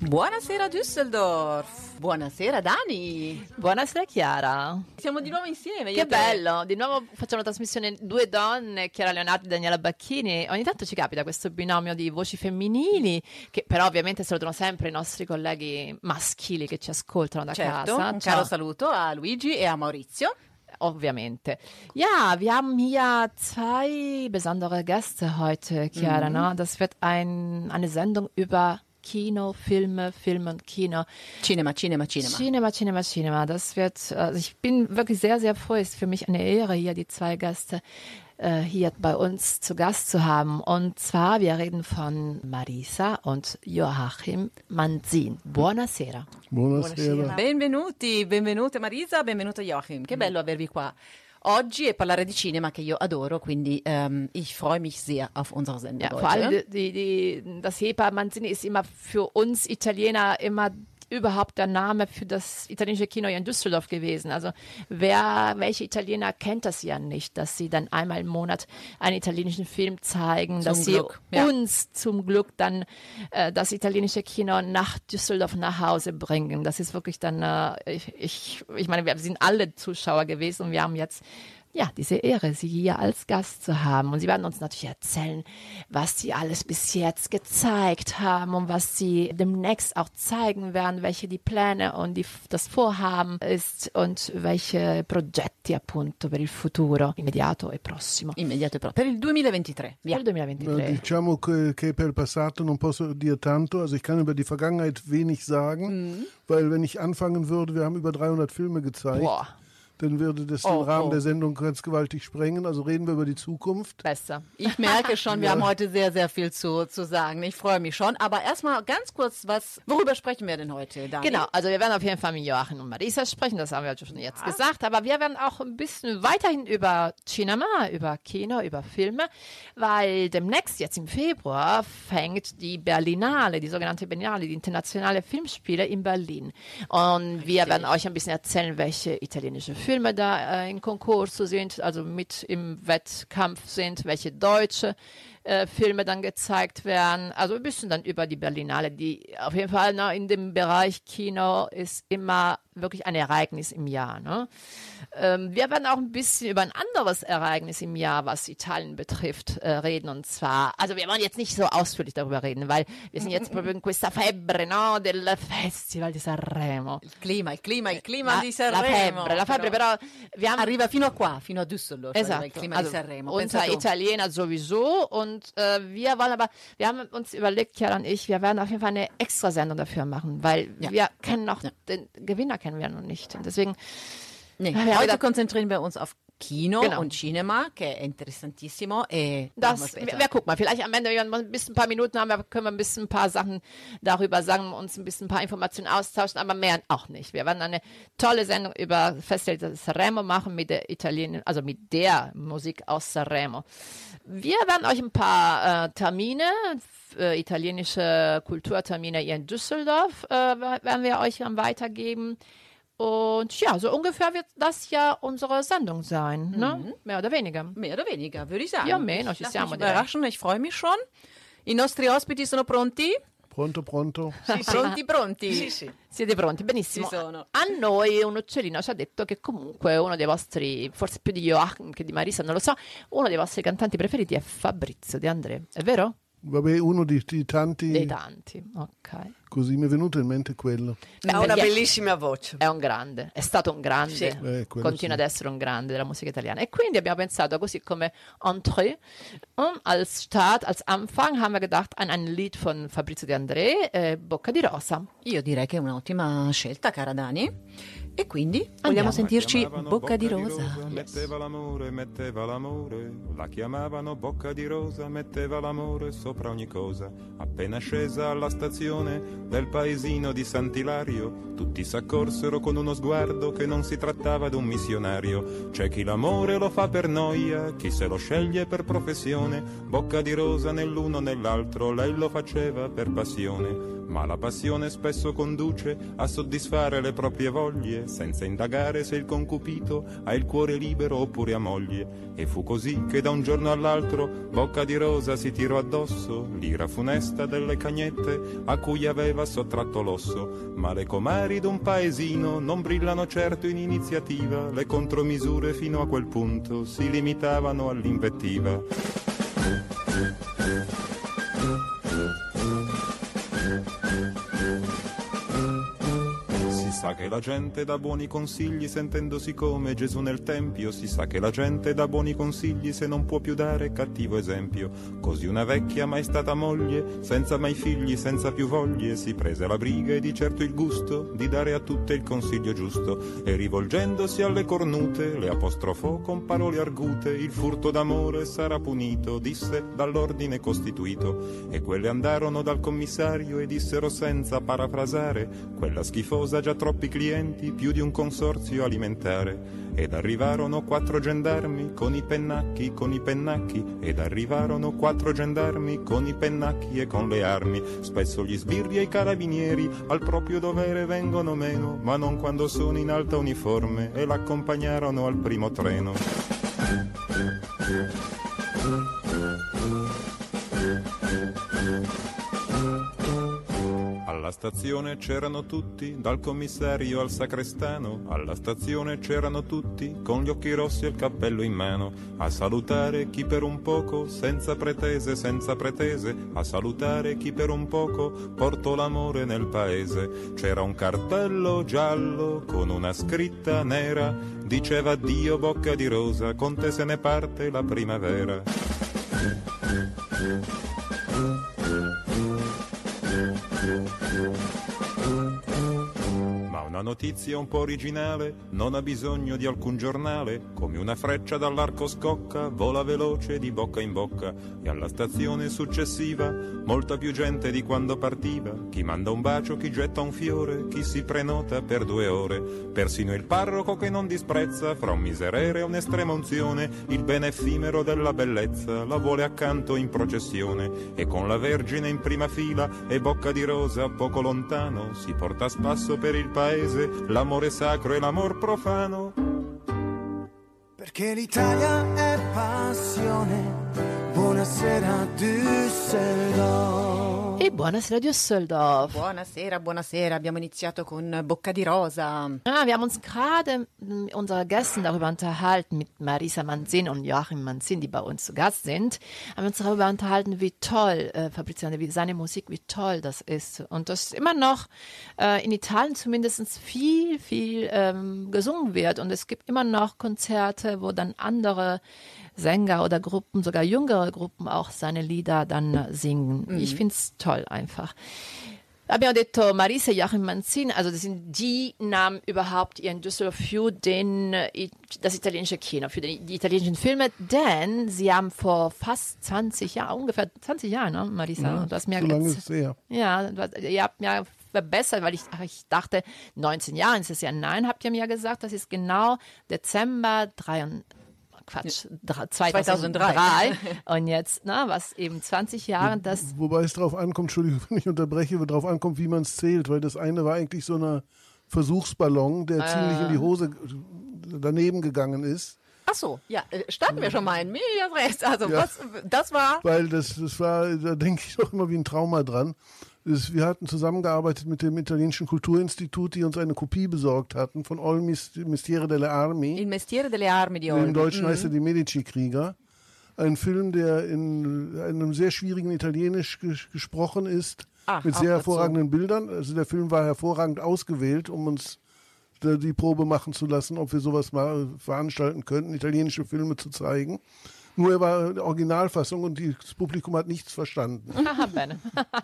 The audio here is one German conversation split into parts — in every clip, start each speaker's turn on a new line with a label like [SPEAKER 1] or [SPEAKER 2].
[SPEAKER 1] Buonasera Düsseldorf. Buonasera Dani.
[SPEAKER 2] Buonasera Chiara.
[SPEAKER 1] Siamo di nuovo insieme.
[SPEAKER 2] Che bello, di nuovo facciamo una trasmissione due donne, Chiara Leonardi e Daniela Bacchini. Ogni tanto ci capita questo binomio di voci femminili, che però ovviamente salutano sempre i nostri colleghi maschili che ci ascoltano da
[SPEAKER 1] Certo,
[SPEAKER 2] casa.
[SPEAKER 1] un
[SPEAKER 2] Ciao.
[SPEAKER 1] caro saluto a Luigi e a Maurizio.
[SPEAKER 2] Ovviamente. Ja, wir haben hier zwei besondere Gäste heute, Chiara.
[SPEAKER 1] Mhm.
[SPEAKER 2] Ne? Das wird ein, eine Sendung über Kino, Filme, Film und Kino.
[SPEAKER 1] Cinema, cinema, cinema.
[SPEAKER 2] Cinema, Cinema, Cinema. Das wird, also ich bin wirklich sehr, sehr froh. Es ist für mich eine Ehre, hier die zwei Gäste äh, hier bei uns zu Gast zu haben. Und zwar, wir reden von Marisa und Joachim Manzin. Buonasera.
[SPEAKER 3] Buonasera.
[SPEAKER 1] Benvenuti, benvenute Marisa, benvenuto Joachim. Che bello avervi qua oggi e parlare di cinema che io adoro, quindi ähm, ich freue mich sehr auf unsere Sendung
[SPEAKER 2] Ja,
[SPEAKER 1] heute.
[SPEAKER 2] vor allem die, die, die, das Hepa Manzini ist immer für uns Italiener immer überhaupt der Name für das italienische Kino hier in Düsseldorf gewesen. Also wer, welche Italiener kennt das ja nicht, dass sie dann einmal im Monat einen italienischen Film zeigen, dass
[SPEAKER 1] Glück,
[SPEAKER 2] sie
[SPEAKER 1] ja.
[SPEAKER 2] uns zum Glück dann äh, das italienische Kino nach Düsseldorf nach Hause bringen. Das ist wirklich dann, äh, ich, ich, ich meine, wir sind alle Zuschauer gewesen und wir haben jetzt ja, diese Ehre, Sie hier als Gast zu haben. Und Sie werden uns natürlich erzählen, was Sie alles bis jetzt gezeigt haben und was Sie demnächst auch zeigen werden, welche die Pläne und die, das Vorhaben ist und welche Progetti appunto per il futuro immediato e prossimo.
[SPEAKER 1] Immediato e proprio. Per il 2023, via.
[SPEAKER 2] Per il 2023.
[SPEAKER 3] Äh, Diciamo che, che per il passato non posso dir tanto, also ich kann über die Vergangenheit wenig sagen, weil wenn ich anfangen würde, wir haben über 300 Filme gezeigt,
[SPEAKER 2] Boah,
[SPEAKER 3] dann würde das den
[SPEAKER 1] Oh,
[SPEAKER 3] Rahmen
[SPEAKER 1] oh.
[SPEAKER 3] der Sendung ganz gewaltig sprengen. Also reden wir über die Zukunft.
[SPEAKER 2] besser.
[SPEAKER 1] Ich merke schon, wir haben heute sehr, sehr viel zu, zu sagen. Ich freue mich schon. Aber erstmal ganz kurz, was, worüber sprechen wir denn heute, Dani?
[SPEAKER 2] Genau, also wir werden auf jeden Fall mit Joachim und Marisa sprechen, das haben wir schon jetzt gesagt, aber wir werden auch ein bisschen weiterhin über Cinema, über Kino, über Filme, weil demnächst jetzt im Februar fängt die Berlinale, die sogenannte Berlinale, die internationale Filmspiele in Berlin. Und wir werden euch ein bisschen erzählen, welche italienische Filme da äh, in Konkurs sind, also mit im Wettkampf sind, welche deutsche äh, Filme dann gezeigt werden. Also ein bisschen dann über die Berlinale, die auf jeden Fall ne, in dem Bereich Kino ist immer wirklich ein Ereignis im Jahr. Ne? Ähm, wir werden auch ein bisschen über ein anderes Ereignis im Jahr, was Italien betrifft, äh, reden. Und zwar, also wir wollen jetzt nicht so ausführlich darüber reden, weil wir sind jetzt in questa febbre no, del Festival di Sanremo.
[SPEAKER 1] Il clima, il clima, il clima
[SPEAKER 2] La,
[SPEAKER 1] di
[SPEAKER 2] la
[SPEAKER 1] Sanremo.
[SPEAKER 2] febbre, la febbre, però wir haben
[SPEAKER 1] Arriva fino a qua, fino a Düsseldorf.
[SPEAKER 2] Esatto,
[SPEAKER 1] Il clima
[SPEAKER 2] also
[SPEAKER 1] di Sanremo.
[SPEAKER 2] unser. Italiener sowieso und äh, wir wollen aber, wir haben uns überlegt, Chiara und ich, wir werden auf jeden Fall eine Extrasendung dafür machen, weil
[SPEAKER 1] Ja.
[SPEAKER 2] wir kennen noch,
[SPEAKER 1] Ja.
[SPEAKER 2] den Gewinner kennen wir noch nicht und deswegen,
[SPEAKER 1] Nee,
[SPEAKER 2] haben
[SPEAKER 1] heute konzentrieren wir uns auf Kino
[SPEAKER 2] Genau.
[SPEAKER 1] und Cinema, che è interessantissimo. E
[SPEAKER 2] das,
[SPEAKER 1] wir
[SPEAKER 2] wir, gucken mal, vielleicht am Ende, wenn wir ein bisschen ein paar Minuten haben, können wir ein bisschen ein paar Sachen darüber sagen, uns ein bisschen ein paar Informationen austauschen, aber mehr auch nicht. Wir werden eine tolle Sendung über Festival Sanremo machen mit der Italien, also mit der Musik aus Sanremo. Wir werden euch ein paar äh, Termine, äh, italienische Kulturtermine hier in Düsseldorf, äh, werden wir euch dann weitergeben. Und ja, so ungefähr wird das ja unsere Sendung sein, ne? Mehr oder weniger.
[SPEAKER 1] Mehr oder weniger, würde ich sagen.
[SPEAKER 2] Più o meno,
[SPEAKER 1] Ich
[SPEAKER 2] ci siamo,
[SPEAKER 1] überraschen, ich freue mich schon. I nostri ospiti sono pronti?
[SPEAKER 3] Pronto, pronto.
[SPEAKER 1] Pronti, pronti?
[SPEAKER 2] Siete pronti? Benissimo. A noi un uccellino ci ha detto che comunque uno dei vostri, forse più di Joachim che di Marisa, non lo so, uno dei vostri cantanti preferiti è Fabrizio De André. È vero?
[SPEAKER 3] Vabbè, uno di, di tanti,
[SPEAKER 2] Dei tanti, ok.
[SPEAKER 3] così mi è venuto in mente quello.
[SPEAKER 2] Beh,
[SPEAKER 4] Ha una bellissima voce.
[SPEAKER 2] È un grande, è stato un grande,
[SPEAKER 4] Sì.
[SPEAKER 3] Eh,
[SPEAKER 2] continua
[SPEAKER 3] sì.
[SPEAKER 2] ad essere un grande della musica italiana. E quindi abbiamo pensato, così come entrée, um, als Start, als Anfang, haben wir gedacht an ein Lied von Fabrizio De André, eh, Bocca di Rosa.
[SPEAKER 1] Io direi che è un'ottima scelta, cara Dani. E quindi vogliamo sentirci
[SPEAKER 5] chiamavano
[SPEAKER 1] Bocca di Rosa.
[SPEAKER 5] metteva l'amore, metteva l'amore, la chiamavano Bocca di Rosa, metteva l'amore sopra ogni cosa. Appena scesa alla stazione, del paesino di Sant'Ilario. Tutti s'accorsero con uno sguardo che non si trattava d'un missionario. C'è chi l'amore lo fa per noia, chi se lo sceglie per professione. Bocca di rosa nell'uno nell'altro, lei lo faceva per passione. Ma la passione spesso conduce a soddisfare le proprie voglie, senza indagare se il concupito ha il cuore libero oppure a moglie. E fu così che da un giorno all'altro Bocca di Rosa si tirò addosso l'ira funesta delle cagnette a cui aveva sottratto l'osso. Ma le comari d'un paesino non brillano certo in iniziativa, le contromisure fino a quel punto si limitavano all'invettiva. Che la gente dà buoni consigli sentendosi come Gesù nel Tempio, si sa che la gente dà buoni consigli se non può più dare cattivo esempio. Così una vecchia mai stata moglie, senza mai figli, senza più voglie, si prese la briga e di certo il gusto di dare a tutte il consiglio giusto. E rivolgendosi alle cornute le apostrofò con parole argute, il furto d'amore sarà punito, disse dall'ordine costituito. E quelle andarono dal commissario e dissero senza parafrasare, quella schifosa già troppi clienti, più di un consorzio alimentare. Ed arrivarono quattro gendarmi con i pennacchi, con i pennacchi, ed arrivarono quattro gendarmi con i pennacchi e con le armi. Spesso gli sbirri e i carabinieri al proprio dovere vengono meno, ma non quando sono in alta uniforme e l'accompagnarono al primo treno. Alla stazione c'erano tutti, dal commissario al sacrestano. Alla stazione c'erano tutti, con gli occhi rossi e il cappello in mano. A salutare chi per un poco, senza pretese, senza pretese. A salutare chi per un poco portò l'amore nel paese. C'era un cartello giallo con una scritta nera. Diceva Dio bocca di rosa, con te se ne parte la primavera. Notizia un po' originale non ha bisogno di alcun giornale, come una freccia dall'arco scocca, vola veloce di bocca in bocca e alla stazione successiva molta più gente di quando partiva, chi manda un bacio, chi getta un fiore, chi si prenota per due ore, persino il parroco che non disprezza fra un miserere e un'estrema unzione, il bene effimero della bellezza la vuole accanto in processione e con la Vergine in prima fila e bocca di rosa poco lontano si porta a spasso per il paese l'amore sacro e l'amor profano.
[SPEAKER 4] Perché l'Italia è passione. Buonasera Düsseldorf.
[SPEAKER 2] E buonasera Düsseldorf.
[SPEAKER 1] Buonasera, buonasera. Abbiamo iniziato con Bocca di Rosa.
[SPEAKER 2] Ah, wir haben uns gerade mit unsere Gästen darüber unterhalten, mit Marisa Manzin und Joachim Manzin, die bei uns zu Gast sind, haben uns darüber unterhalten, wie toll äh, Fabrizio, wie seine Musik, wie toll das ist. Und das immer noch äh, in Italien zumindest viel, viel ähm, gesungen wird. Und es gibt immer noch Konzerte, wo dann andere Sänger oder Gruppen, sogar jüngere Gruppen auch seine Lieder dann äh, singen. Ich finde es toll einfach. Abbiamo detto Marisa Joachim Manzin, also das sind die Namen überhaupt hier in Düsseldorf für den, äh, das italienische Kino, für die, die italienischen Filme, denn sie haben vor fast 20 Jahren, ungefähr 20 Jahren, ne, Marisa, du hast mir
[SPEAKER 3] So lange ist es her.
[SPEAKER 2] ja, hast- ihr habt mir verbessert, weil ich, ich dachte, 19 Jahren ist es ja. Nein, habt ihr mir gesagt, das ist genau Dezember 3, Quatsch, dra- 2003.
[SPEAKER 1] 2003.
[SPEAKER 2] Und jetzt, na, was eben 20 Jahre, das,
[SPEAKER 3] Wobei es darauf ankommt, Entschuldigung, wenn ich unterbreche, wo darauf ankommt, wie man es zählt, weil das eine war eigentlich so eine Versuchsballon, der ziemlich in die Hose daneben gegangen ist.
[SPEAKER 1] Ach so, ja, äh, standen wir schon mal in Medias Rechts. Also, was, das war.
[SPEAKER 3] Weil das, das war, da denke ich doch immer wie ein Trauma dran. Wir hatten zusammengearbeitet mit dem italienischen Kulturinstitut, die uns eine Kopie besorgt hatten von All Mistiere delle Armi.
[SPEAKER 1] Il mestiere delle armi
[SPEAKER 3] Im. Deutschen heißt er die Medici-Krieger. Ein Film, der in einem sehr schwierigen Italienisch ges gesprochen ist,
[SPEAKER 1] Ach,
[SPEAKER 3] mit sehr
[SPEAKER 1] dazu.
[SPEAKER 3] hervorragenden Bildern. Also der Film war hervorragend ausgewählt, um uns die Probe machen zu lassen, ob wir sowas mal veranstalten könnten, italienische Filme zu zeigen. Nur er war in der Originalfassung und das Publikum hat nichts verstanden.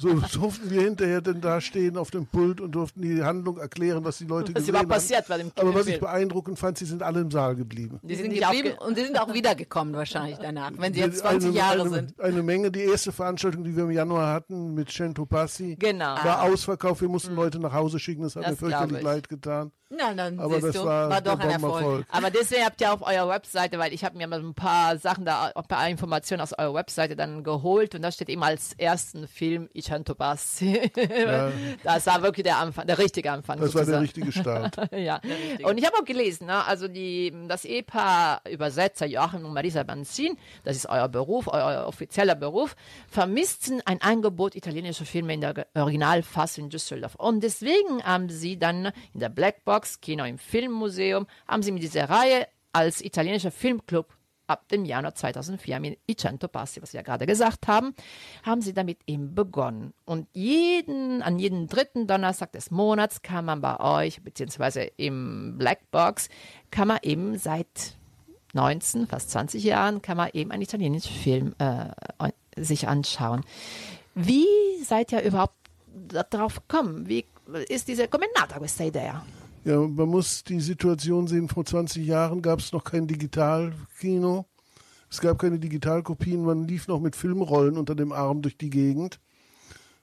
[SPEAKER 3] So durften wir hinterher dann da stehen auf dem Pult und durften die Handlung erklären, was die Leute
[SPEAKER 2] Was
[SPEAKER 3] gesehen
[SPEAKER 2] überhaupt
[SPEAKER 3] haben.
[SPEAKER 2] passiert bei dem
[SPEAKER 3] Aber was ich beeindruckend fand, sie sind alle im Saal geblieben.
[SPEAKER 1] Die sind geblieben und die sind auch wiedergekommen wahrscheinlich danach, wenn sie jetzt
[SPEAKER 3] eine,
[SPEAKER 1] 20 Jahre
[SPEAKER 3] eine,
[SPEAKER 1] sind.
[SPEAKER 3] Eine Menge. Die erste Veranstaltung, die wir im Januar hatten mit Cento Passi,
[SPEAKER 2] Genau.
[SPEAKER 3] war ausverkauft. Wir mussten Leute nach Hause schicken. Das hat
[SPEAKER 2] Das
[SPEAKER 3] mir fürchterlich leid getan.
[SPEAKER 1] Na, dann
[SPEAKER 3] Aber
[SPEAKER 1] siehst
[SPEAKER 3] das
[SPEAKER 1] du,
[SPEAKER 3] war,
[SPEAKER 1] war doch ein Erfolg.
[SPEAKER 3] Bomberfolg.
[SPEAKER 2] Aber deswegen habt ihr auf eurer Webseite, weil ich habe mir mal ein paar Sachen da, ein paar Informationen aus eurer Webseite dann geholt und da steht eben als ersten Film Ich Bassi. Das war wirklich der Anfang, der richtige Anfang.
[SPEAKER 3] Das war der
[SPEAKER 2] sozusagen.
[SPEAKER 3] richtige Start.
[SPEAKER 2] ja. Und ich habe auch gelesen, ne, also die, das Ehepaar Übersetzer Joachim und Marisa Banzin, das ist euer Beruf, euer offizieller Beruf, vermissten ein Angebot italienischer Filme in der Originalfassung in Düsseldorf. Und deswegen haben sie dann in der Blackbox Kino im Filmmuseum, haben sie mit dieser Reihe als italienischer Filmclub ab dem Januar 2004 mit I Cento Passi, was wir ja gerade gesagt haben, haben sie damit eben begonnen. Und jeden, an jeden dritten Donnerstag des Monats kann man bei euch, beziehungsweise im Blackbox, kann man eben seit 19, fast 20 Jahren, kann man eben einen italienischen Film äh, sich anschauen. Wie seid ihr überhaupt darauf gekommen? Wie ist diese, come è nata questa idea?
[SPEAKER 3] Ja, man muss die Situation sehen, vor 20 Jahren gab es noch kein Digitalkino. Es gab keine Digitalkopien, man lief noch mit Filmrollen unter dem Arm durch die Gegend.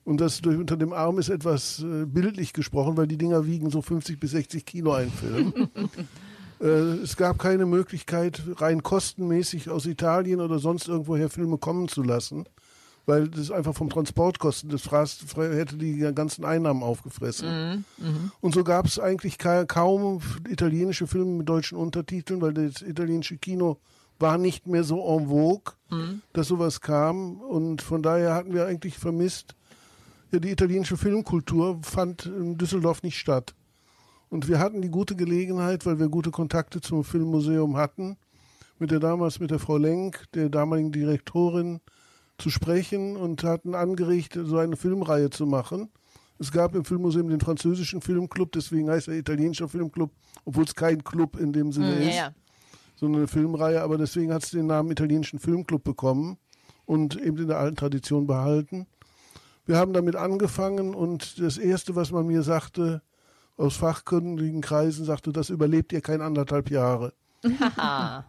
[SPEAKER 3] Und das durch unter dem Arm ist etwas äh, bildlich gesprochen, weil die Dinger wiegen so 50 bis 60 Kilo ein Film. äh, es gab keine Möglichkeit, rein kostenmäßig aus Italien oder sonst irgendwoher Filme kommen zu lassen, weil das einfach vom Transportkosten, das fraß, hätte die ganzen Einnahmen aufgefressen. Und so gab es eigentlich ka kaum italienische Filme mit deutschen Untertiteln, weil das italienische Kino war nicht mehr so en vogue, dass sowas kam. Und von daher hatten wir eigentlich vermisst, ja, die italienische Filmkultur fand in Düsseldorf nicht statt. Und wir hatten die gute Gelegenheit, weil wir gute Kontakte zum Filmmuseum hatten, mit der damals mit der Frau Lenk, der damaligen Direktorin, zu sprechen und hatten angeregt, so eine Filmreihe zu machen. Es gab im Filmmuseum den französischen Filmclub, deswegen heißt er italienischer Filmclub, obwohl es kein Club in dem Sinne
[SPEAKER 2] Ja,
[SPEAKER 3] ist,
[SPEAKER 2] ja.
[SPEAKER 3] sondern eine Filmreihe, aber deswegen hat es den Namen italienischen Filmclub bekommen und eben in der alten Tradition behalten. Wir haben damit angefangen und das Erste, was man mir sagte, aus fachkundigen Kreisen, sagte, das überlebt ihr kein anderthalb Jahre.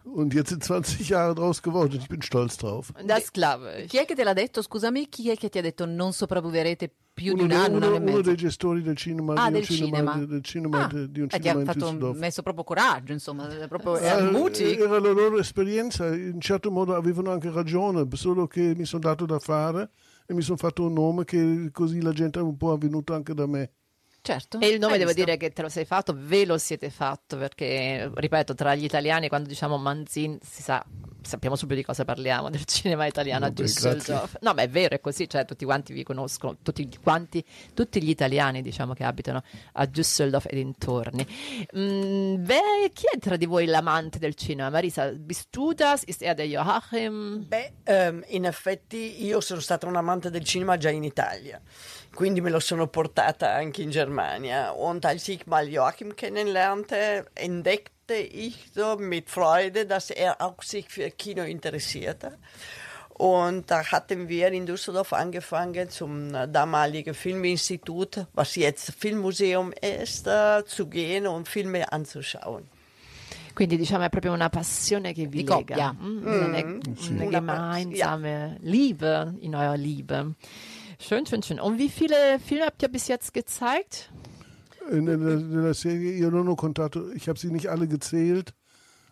[SPEAKER 3] Und jetzt sind 20 Jahre draus geworden und ich bin stolz drauf.
[SPEAKER 2] Das glaube ich.
[SPEAKER 1] Chi è che te l'ha detto? Scusami, chi è che ti ha detto non sopravviverete più di
[SPEAKER 3] Uno,
[SPEAKER 1] un
[SPEAKER 3] dei-
[SPEAKER 1] anno, un
[SPEAKER 3] uno-
[SPEAKER 1] anno e
[SPEAKER 3] uno
[SPEAKER 1] mezzo?
[SPEAKER 3] dei gestori del cinema,
[SPEAKER 1] Ah,
[SPEAKER 3] di un
[SPEAKER 1] del
[SPEAKER 3] cinema,
[SPEAKER 1] cinema.
[SPEAKER 3] del cinema
[SPEAKER 1] Ah,
[SPEAKER 3] di un
[SPEAKER 1] e ti ha
[SPEAKER 3] cinema
[SPEAKER 1] fatto, messo proprio coraggio, insomma, proprio
[SPEAKER 3] Eh,
[SPEAKER 1] è mutig.
[SPEAKER 3] Era la loro esperienza, in certo modo avevano anche ragione, solo che mi sono dato da fare e mi sono fatto un nome che così la gente è un po' avvenuta anche da me.
[SPEAKER 1] Certo.
[SPEAKER 2] E il nome devo
[SPEAKER 1] visto?
[SPEAKER 2] dire che te lo sei fatto, ve lo siete fatto, perché ripeto, tra gli italiani quando diciamo Manzin si sa, sappiamo subito di cosa parliamo, del cinema italiano a
[SPEAKER 3] Vabbè,
[SPEAKER 2] Düsseldorf. No, ma è vero, è così, cioè tutti quanti vi conoscono, tutti quanti, tutti gli italiani diciamo che abitano a Düsseldorf e dintorni. Mm, wer, chi è tra di voi l'amante del cinema? Marisa, bist du das? Ist er der Joachim?
[SPEAKER 6] Beh, ehm, in effetti io sono stata un amante del cinema già in Italia, quindi me lo sono portata anche in Germania. Und als ich mal Joachim kennenlernte, entdeckte ich so mit Freude, dass er auch sich für Kino interessierte. Und da hatten wir in Düsseldorf angefangen, zum damaligen Filminstitut, was jetzt Filmmuseum ist, äh, zu gehen und Filme anzuschauen.
[SPEAKER 2] Quindi diciamo è proprio una passione che vi lega,
[SPEAKER 1] coppia.
[SPEAKER 2] Mm, eine, eine
[SPEAKER 6] Una
[SPEAKER 2] gemeinsame Liebe in eurer Liebe. Schön, schön, schön. Und wie viele Filme habt ihr bis jetzt gezeigt?
[SPEAKER 3] In der, in der Serie Io non ho contato, ich habe sie nicht alle gezählt.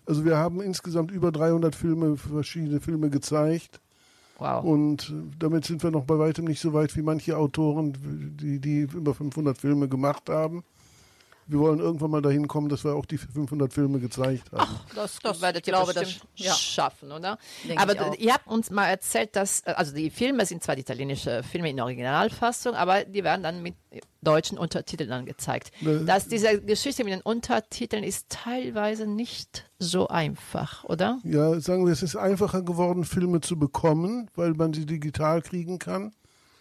[SPEAKER 3] Also wir haben insgesamt über 300 Filme, verschiedene Filme gezeigt.
[SPEAKER 2] Wow.
[SPEAKER 3] Und damit sind wir noch bei weitem nicht so weit wie manche Autoren, die, die über 500 Filme gemacht haben. Wir wollen irgendwann mal dahin kommen, dass wir auch die 500 Filme gezeigt haben.
[SPEAKER 2] Das,
[SPEAKER 1] Das-
[SPEAKER 2] werdet
[SPEAKER 1] ich
[SPEAKER 2] ihr
[SPEAKER 1] glaube,
[SPEAKER 2] bestimmt
[SPEAKER 1] das- ja.
[SPEAKER 2] schaffen, oder?
[SPEAKER 1] Denke
[SPEAKER 2] aber ihr habt uns mal erzählt, dass, äh, also die Filme sind zwar die italienische Filme in Originalfassung, aber die werden dann mit deutschen Untertiteln dann gezeigt.
[SPEAKER 3] Ne.
[SPEAKER 2] Dass diese Geschichte mit den Untertiteln ist teilweise nicht so einfach, oder?
[SPEAKER 3] Ja, sagen wir, es ist einfacher geworden, Filme zu bekommen, weil man sie digital kriegen kann.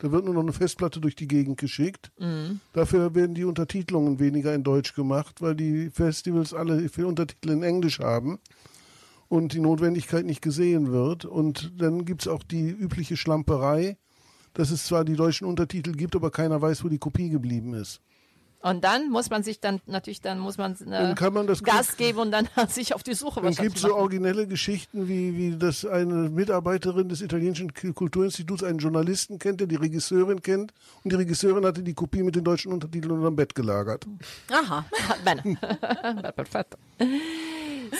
[SPEAKER 3] Da wird nur noch eine Festplatte durch die Gegend geschickt. Dafür werden die Untertitelungen weniger in Deutsch gemacht, weil die Festivals alle für Untertitel in Englisch haben. und die Notwendigkeit nicht gesehen wird. Und dann gibt es auch die übliche Schlamperei, dass es zwar die deutschen Untertitel gibt, aber keiner weiß, wo die Kopie geblieben ist.
[SPEAKER 2] Und dann muss man sich dann natürlich, dann muss man, äh,
[SPEAKER 3] Dann kann man das
[SPEAKER 2] Gas geben und dann sich auf die Suche
[SPEAKER 3] Es
[SPEAKER 2] wahrscheinlich
[SPEAKER 3] gibt so
[SPEAKER 2] machen.
[SPEAKER 3] originelle Geschichten, wie, wie dass eine Mitarbeiterin des italienischen Kulturinstituts einen Journalisten kennt, der die Regisseurin kennt. Und die Regisseurin hatte die Kopie mit den deutschen Untertiteln unterm Bett gelagert.
[SPEAKER 1] Aha.
[SPEAKER 2] Bene. Perfetto.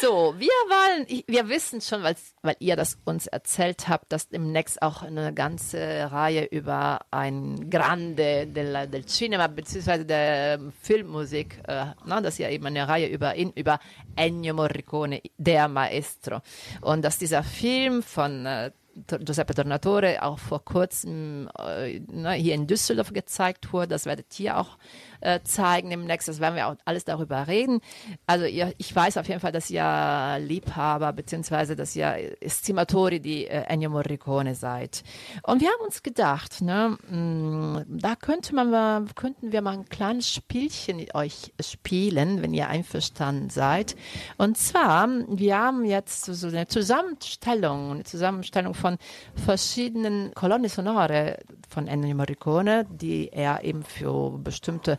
[SPEAKER 2] So, wir wollen, wir wissen schon, weil, weil ihr das uns erzählt habt, dass demnächst auch eine ganze Reihe über ein Grande del, del Cinema bzw. der Filmmusik, äh, na, dass ihr eben eine Reihe über ihn, über Ennio Morricone, der Maestro. Und dass dieser Film von äh, Giuseppe Tornatore auch vor kurzem äh, ne, hier in Düsseldorf gezeigt wurde. Das werdet ihr auch äh, zeigen demnächst. Das werden wir auch alles darüber reden. Also ihr, ich weiß auf jeden Fall, dass ihr Liebhaber beziehungsweise dass ihr Estimatori di äh, Ennio Morricone seid. Und wir haben uns gedacht, ne, mh, da könnte man mal, könnten wir mal ein kleines Spielchen euch spielen, wenn ihr einverstanden seid. Und zwar, wir haben jetzt so eine Zusammenstellung, eine Zusammenstellung von verschiedenen Colonne Sonore von Ennio Morricone, die er eben für bestimmte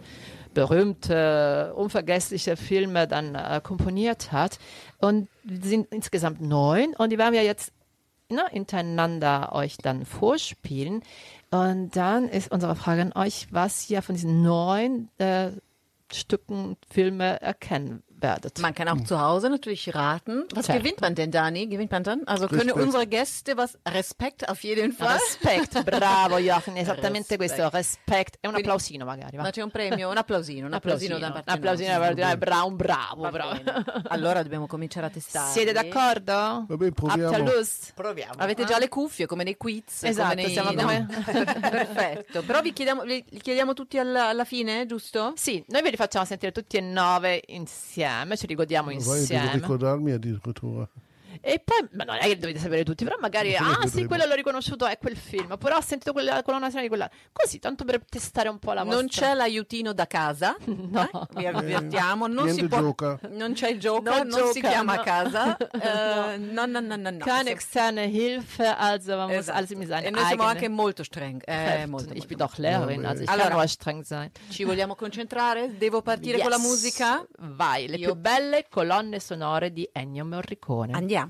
[SPEAKER 2] berühmte, unvergessliche Filme dann äh, komponiert hat. Und sind insgesamt neun und die werden wir jetzt ne, hintereinander euch dann vorspielen. Und dann ist unsere Frage an euch, was ihr von diesen neun äh, Stücken Filme erkennen werdet.
[SPEAKER 1] Man kann auch zu Hause natürlich raten. Was
[SPEAKER 2] Certo.
[SPEAKER 1] gewinnt man denn, Dani? Gewinnt man dann? Also können
[SPEAKER 3] Respekt.
[SPEAKER 1] unsere Gäste was? Respekt auf jeden Fall.
[SPEAKER 2] Respect, bravo Joachim, esattamente
[SPEAKER 1] Respect.
[SPEAKER 2] questo, respect. E un
[SPEAKER 1] Quindi-
[SPEAKER 2] applausino magari, va?
[SPEAKER 1] Ma c'è un premio, un applausino, un applausino, da parte
[SPEAKER 2] un applausino dire bravo, bravo, bravo.
[SPEAKER 1] Allora dobbiamo cominciare a testare.
[SPEAKER 2] Siete d'accordo?
[SPEAKER 3] Vabbè, proviamo.
[SPEAKER 6] Proviamo.
[SPEAKER 1] Avete già le cuffie come nei quiz?
[SPEAKER 2] Esatto,
[SPEAKER 1] come nei,
[SPEAKER 2] siamo
[SPEAKER 1] no?
[SPEAKER 2] come-
[SPEAKER 1] Perfetto. Però vi chiediamo, li li chiediamo tutti alla, alla fine, giusto?
[SPEAKER 2] Sì, noi ve li facciamo sentire tutti e nove insieme, ci rigodiamo
[SPEAKER 3] Vai, devo
[SPEAKER 2] insieme.
[SPEAKER 3] ricordarmi addirittura.
[SPEAKER 2] E poi, ma non è che dovete sapere tutti, però magari,
[SPEAKER 3] Sì,
[SPEAKER 2] ah sì, quello l'ho riconosciuto, è quel film, però ho sentito quella colonna sonora di quella. Così, tanto per testare un po' la vostra.
[SPEAKER 1] Non c'è l'aiutino da casa,
[SPEAKER 2] No.
[SPEAKER 1] eh? vi avvertiamo, non si può,
[SPEAKER 3] gioca.
[SPEAKER 1] non c'è il gioco,
[SPEAKER 2] Non
[SPEAKER 1] non, si chiama
[SPEAKER 2] no.
[SPEAKER 1] a casa, Eh, no, no, no, no, no.
[SPEAKER 2] Keine externe Hilfe, also man muss
[SPEAKER 1] Esatto.
[SPEAKER 2] alles in seine
[SPEAKER 1] E noi siamo anche molto streng. Eh,
[SPEAKER 2] Kräfte.
[SPEAKER 1] molto,
[SPEAKER 2] ich
[SPEAKER 1] molto,
[SPEAKER 2] bin doch Lehrerin,
[SPEAKER 3] Ja,
[SPEAKER 2] also ich
[SPEAKER 1] Allora-
[SPEAKER 2] kann nur streng sein.
[SPEAKER 1] Ci vogliamo concentrare? Devo partire con la
[SPEAKER 2] Yes.
[SPEAKER 1] musica?
[SPEAKER 2] Vai, le
[SPEAKER 1] Io-
[SPEAKER 2] più belle colonne sonore di Ennio Morricone.
[SPEAKER 1] Andiamo.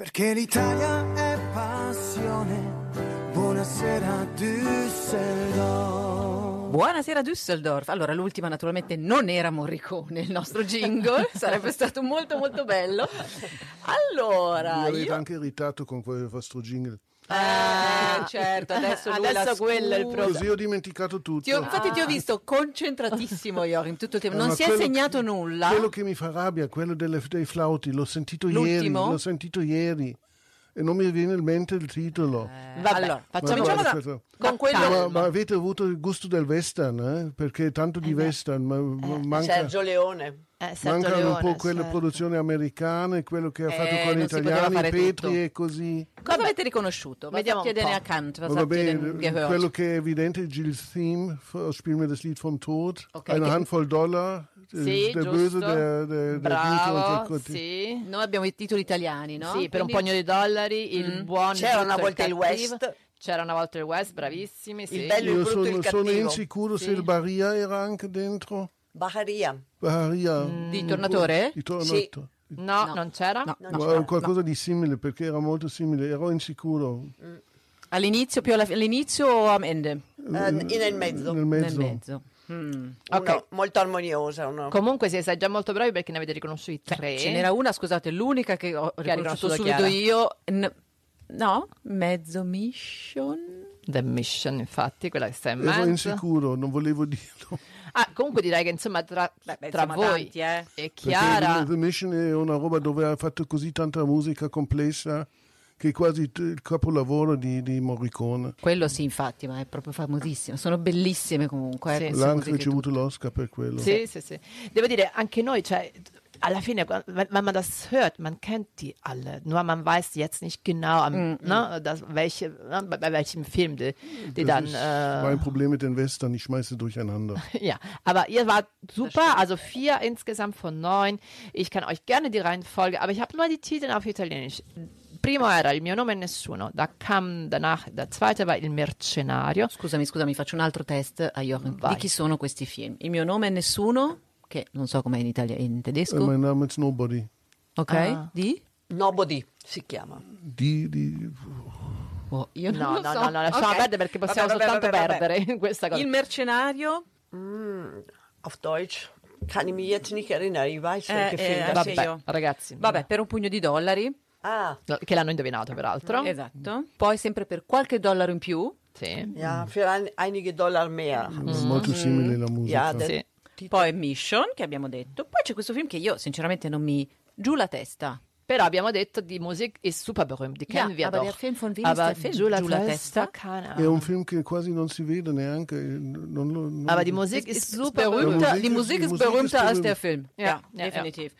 [SPEAKER 4] Perché l'Italia è passione. Buonasera Düsseldorf.
[SPEAKER 1] Buonasera Düsseldorf. Allora, l'ultima naturalmente non era Morricone, il nostro jingle, sarebbe stato molto molto bello. Allora,
[SPEAKER 3] Mi avete
[SPEAKER 1] io...
[SPEAKER 3] anche irritato con quel vostro jingle.
[SPEAKER 1] Eh, certo, adesso lui
[SPEAKER 2] Adesso
[SPEAKER 1] la
[SPEAKER 2] quello è il problema.
[SPEAKER 3] Così ho dimenticato tutto.
[SPEAKER 1] Ti ho- infatti ti ho visto concentratissimo, Joachim, tutto il tempo.
[SPEAKER 3] Eh,
[SPEAKER 1] Non
[SPEAKER 3] ma
[SPEAKER 1] si è segnato nulla.
[SPEAKER 3] Quello che mi fa rabbia, quello delle- dei flauti, l'ho sentito ieri,
[SPEAKER 1] L'ultimo?
[SPEAKER 3] l'ho sentito ieri e non mi viene in mente il titolo.
[SPEAKER 2] Vabbè,
[SPEAKER 1] allora,
[SPEAKER 2] facciamo
[SPEAKER 1] cominciamo da-
[SPEAKER 3] questo-
[SPEAKER 1] con quello...
[SPEAKER 3] Ma, ma avete avuto il gusto del western, eh? perché tanto di western, ma, ma manca,
[SPEAKER 6] Sergio Leone.
[SPEAKER 2] Eh,
[SPEAKER 3] mancano un
[SPEAKER 2] Leone,
[SPEAKER 3] po' quelle
[SPEAKER 2] certo.
[SPEAKER 3] produzioni americane, quello che ha
[SPEAKER 1] Eh,
[SPEAKER 3] fatto con gli italiani, Petri
[SPEAKER 1] tutto.
[SPEAKER 3] e così.
[SPEAKER 1] Cosa avete riconosciuto?
[SPEAKER 2] Vediamo un
[SPEAKER 1] denn
[SPEAKER 2] po'.
[SPEAKER 1] erkannt? Was habt ihr
[SPEAKER 3] quello che è evidente, Gilles Theme aus Spiel mir das Lied vom Tod,
[SPEAKER 1] Okay,
[SPEAKER 3] eine Handvoll Dollar,
[SPEAKER 2] Sì,
[SPEAKER 3] der
[SPEAKER 2] giusto.
[SPEAKER 3] Böse, der,
[SPEAKER 2] Bravo,
[SPEAKER 3] der
[SPEAKER 2] sì.
[SPEAKER 1] Noi abbiamo i titoli italiani, no?
[SPEAKER 2] Sì, per un
[SPEAKER 1] Quindi-
[SPEAKER 2] pugno di dollari, il buono, il
[SPEAKER 6] C'era una volta il. West.
[SPEAKER 2] C'era una volta il West, bravissimi, sì.
[SPEAKER 6] Il bello, il brutto
[SPEAKER 3] sono,
[SPEAKER 6] il
[SPEAKER 3] sono insicuro se
[SPEAKER 2] Sì.
[SPEAKER 3] il Baria era anche dentro.
[SPEAKER 6] Baharia.
[SPEAKER 3] Baharia.
[SPEAKER 1] Di Tornatore?
[SPEAKER 3] Di Tornato.
[SPEAKER 6] Sì.
[SPEAKER 2] No,
[SPEAKER 1] No.
[SPEAKER 2] non c'era?
[SPEAKER 1] No,
[SPEAKER 6] Non
[SPEAKER 1] no.
[SPEAKER 6] c'era.
[SPEAKER 3] Qualcosa di simile perché era molto simile, ero insicuro.
[SPEAKER 1] All'inizio, più alla- all'inizio o am Ende?
[SPEAKER 6] Eh, nel mezzo.
[SPEAKER 3] Nel
[SPEAKER 1] Nel
[SPEAKER 3] mezzo.
[SPEAKER 1] mezzo. Mm.
[SPEAKER 2] Ok.
[SPEAKER 6] Uno molto armoniosa. uno-
[SPEAKER 2] Comunque siete stai già molto bravi perché ne avete riconosciuti tre.
[SPEAKER 1] Ce n'era una, scusate, l'unica che ho
[SPEAKER 2] ha
[SPEAKER 1] riconosciuto
[SPEAKER 2] riconosciuto
[SPEAKER 1] subito io. N- no? Mezzo mission?
[SPEAKER 2] The Mission, infatti, quella che sta in
[SPEAKER 3] Ero
[SPEAKER 2] mezzo.
[SPEAKER 3] insicuro, non volevo dirlo.
[SPEAKER 2] Ah, comunque direi che insomma tra,
[SPEAKER 1] Beh, beh,
[SPEAKER 2] tra
[SPEAKER 1] insomma,
[SPEAKER 2] voi
[SPEAKER 1] tanti, eh.
[SPEAKER 2] e
[SPEAKER 3] Perché
[SPEAKER 2] Chiara...
[SPEAKER 3] The Mission è una roba dove ha fatto così tanta musica complessa che è quasi il capolavoro di, di Morricone.
[SPEAKER 1] Quello sì, infatti, ma è proprio famosissimo. Sono bellissime comunque. eh,
[SPEAKER 2] Sì.
[SPEAKER 1] queste
[SPEAKER 3] L'ha anche
[SPEAKER 1] musiche
[SPEAKER 3] ricevuto l'Oscar per quello.
[SPEAKER 2] Sì, sì, sì. Devo dire, anche noi, cioè, alla fine, wenn, wenn man das hört, man kennt die alle, nur man weiß jetzt nicht genau, am, ne, das, welche, ne, bei, bei welchem Film die, die
[SPEAKER 3] Das
[SPEAKER 2] dann.
[SPEAKER 3] ist
[SPEAKER 2] Äh,
[SPEAKER 3] mein Problem mit den Western, ich schmeiße durcheinander.
[SPEAKER 2] ja, aber ihr wart super, also vier insgesamt von neun. Ich kann euch gerne die Reihenfolge, aber ich habe nur die Titel auf Italienisch. Primo era Il mio nome è nessuno, da kam danach, der zweite war Il mercenario.
[SPEAKER 1] Scusami, scusami, faccio un altro test a Jochen.
[SPEAKER 2] Vai.
[SPEAKER 1] Di chi sono questi film? Il mio nome è Nessuno, che non so com'è in, Italia, in tedesco.
[SPEAKER 3] mein Name ist Nobody.
[SPEAKER 1] ok?
[SPEAKER 2] Ah.
[SPEAKER 1] Di?
[SPEAKER 6] Nobody si chiama.
[SPEAKER 3] Die, die,
[SPEAKER 1] Oh, io non
[SPEAKER 2] No,
[SPEAKER 1] lo
[SPEAKER 2] no,
[SPEAKER 1] so.
[SPEAKER 2] no, no, lasciamo
[SPEAKER 1] Ok.
[SPEAKER 2] perdere perché possiamo
[SPEAKER 1] Vabbè,
[SPEAKER 2] soltanto
[SPEAKER 1] vabbè, vabbè.
[SPEAKER 2] perdere in questa cosa.
[SPEAKER 1] Il mercenario?
[SPEAKER 6] Auf Deutsch kann ich mich jetzt nicht erinnern. Ich weiß,
[SPEAKER 1] Eh, eh, vabbè.
[SPEAKER 2] Vabbè,
[SPEAKER 1] io.
[SPEAKER 2] ragazzi,
[SPEAKER 1] Vabbè, per un pugno di dollari.
[SPEAKER 6] Ah,
[SPEAKER 2] che l'hanno indovinato peraltro.
[SPEAKER 1] Esatto. Poi sempre per qualche dollaro in più.
[SPEAKER 2] Sì.
[SPEAKER 6] ja, für ein, einige Dollar mehr.
[SPEAKER 3] molto simile la musica.
[SPEAKER 6] Ja, der
[SPEAKER 2] Sì.
[SPEAKER 1] Poi Mission, che abbiamo detto. Poi c'è questo film che io sinceramente non mi... Giù la testa.
[SPEAKER 2] Però abbiamo detto, die Musik ist super berühmt, die
[SPEAKER 1] Ja,
[SPEAKER 2] kennen wir
[SPEAKER 1] aber
[SPEAKER 2] doch.
[SPEAKER 1] der Film von wem ist
[SPEAKER 2] aber
[SPEAKER 1] der Film?
[SPEAKER 2] Giù la
[SPEAKER 1] Giù la
[SPEAKER 2] testa,
[SPEAKER 1] testa?
[SPEAKER 3] È un film che quasi non si vede neanche. Non lo- non-
[SPEAKER 2] Aber die Musik ist, super
[SPEAKER 1] berühmter,
[SPEAKER 2] berühmt.
[SPEAKER 1] die
[SPEAKER 3] Musik ist-
[SPEAKER 1] ist berühmter
[SPEAKER 3] ist
[SPEAKER 1] als der Film.
[SPEAKER 2] Ja,
[SPEAKER 1] Ja,
[SPEAKER 2] ja,
[SPEAKER 1] definitiv.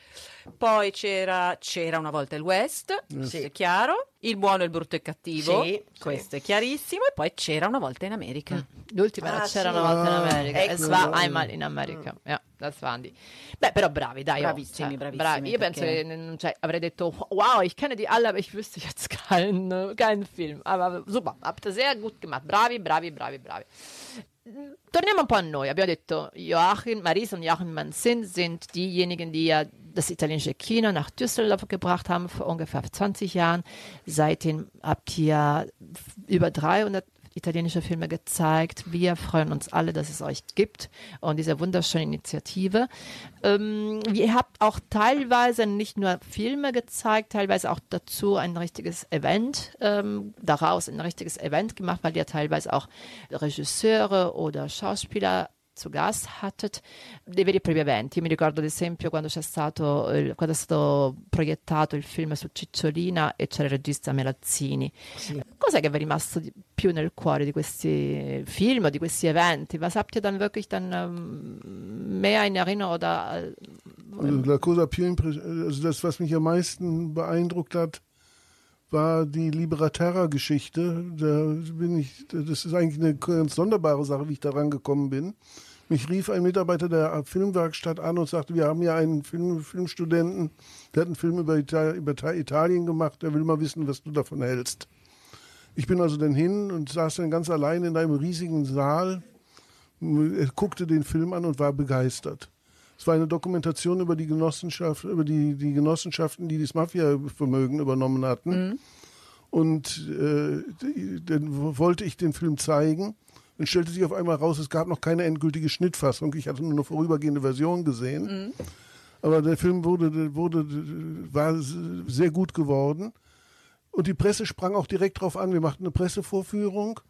[SPEAKER 1] Poi c'era, c'era una volta il West, questo
[SPEAKER 6] Sì.
[SPEAKER 1] è chiaro. Il buono, il brutto e il cattivo,
[SPEAKER 6] Sì,
[SPEAKER 1] questo è chiarissimo. E poi c'era una volta in America.
[SPEAKER 2] L'ultima
[SPEAKER 6] Ah,
[SPEAKER 2] c'era
[SPEAKER 6] sì.
[SPEAKER 2] una volta in
[SPEAKER 3] Ah,
[SPEAKER 2] America.
[SPEAKER 6] Ecco.
[SPEAKER 2] war einmal in America. Ja, das waren die. Beh, però bravi, dai. oh,
[SPEAKER 1] Bravissimi,
[SPEAKER 2] cioè,
[SPEAKER 1] bravissimi,
[SPEAKER 2] bravi. Io penso che mm, cioè, avrei detto, wow, ich kenne die alle, ich wüsste jetzt keinen, keinen Film. Aber super, habt ihr sehr gut gemacht. Bravi, bravi, bravi, bravi. Torniamo un po' a noi. Abbiamo detto, Joachim, Maris und Joachim Manzin sind diejenigen, die ja das italienische Kino nach Düsseldorf gebracht haben vor ungefähr 20 Jahren. Seitdem habt ihr über 300 italienische Filme gezeigt. Wir freuen uns alle, dass es euch gibt und diese wunderschöne Initiative. Ähm, ihr habt auch teilweise nicht nur Filme gezeigt, teilweise auch dazu ein richtiges Event, ähm, daraus ein richtiges Event gemacht, weil ihr teilweise auch Regisseure oder Schauspieler zu Gast hattet dei veri e propri eventi. Io mi ricordo ad esempio quando c'è stato il- quando è stato proiettato il film su Cicciolina e c'era il regista Melazzini. Cos'è che vi è rimasto di- più nel cuore di questi film, di questi eventi? Was habt ihr dann wirklich dann ähm, mehr in Erinnerung oder
[SPEAKER 3] Also La cosa più impre- also das, was mich am meisten beeindruckt hat, war die Liberaterra-Geschichte. Da bin ich, das ist eigentlich eine ganz sonderbare Sache, wie ich da rangekommen bin. Mich rief ein Mitarbeiter der Filmwerkstatt an und sagte, wir haben hier einen Film, Filmstudenten, der hat einen Film über, Ital über Ta- Italien gemacht, der will mal wissen, was du davon hältst. Ich bin also dann hin und saß dann ganz allein in einem riesigen Saal, er guckte den Film an und war begeistert. Es war eine Dokumentation über die Genossenschaft, über die, die Genossenschaften, die das Mafia-Vermögen übernommen hatten. Und äh, dann wollte ich den Film zeigen. Dann stellte sich auf einmal raus, es gab noch keine endgültige Schnittfassung. Ich hatte nur eine vorübergehende Version gesehen. Aber der Film wurde, wurde, war sehr gut geworden. Und die Presse sprang auch direkt drauf an. Wir machten eine Pressevorführung.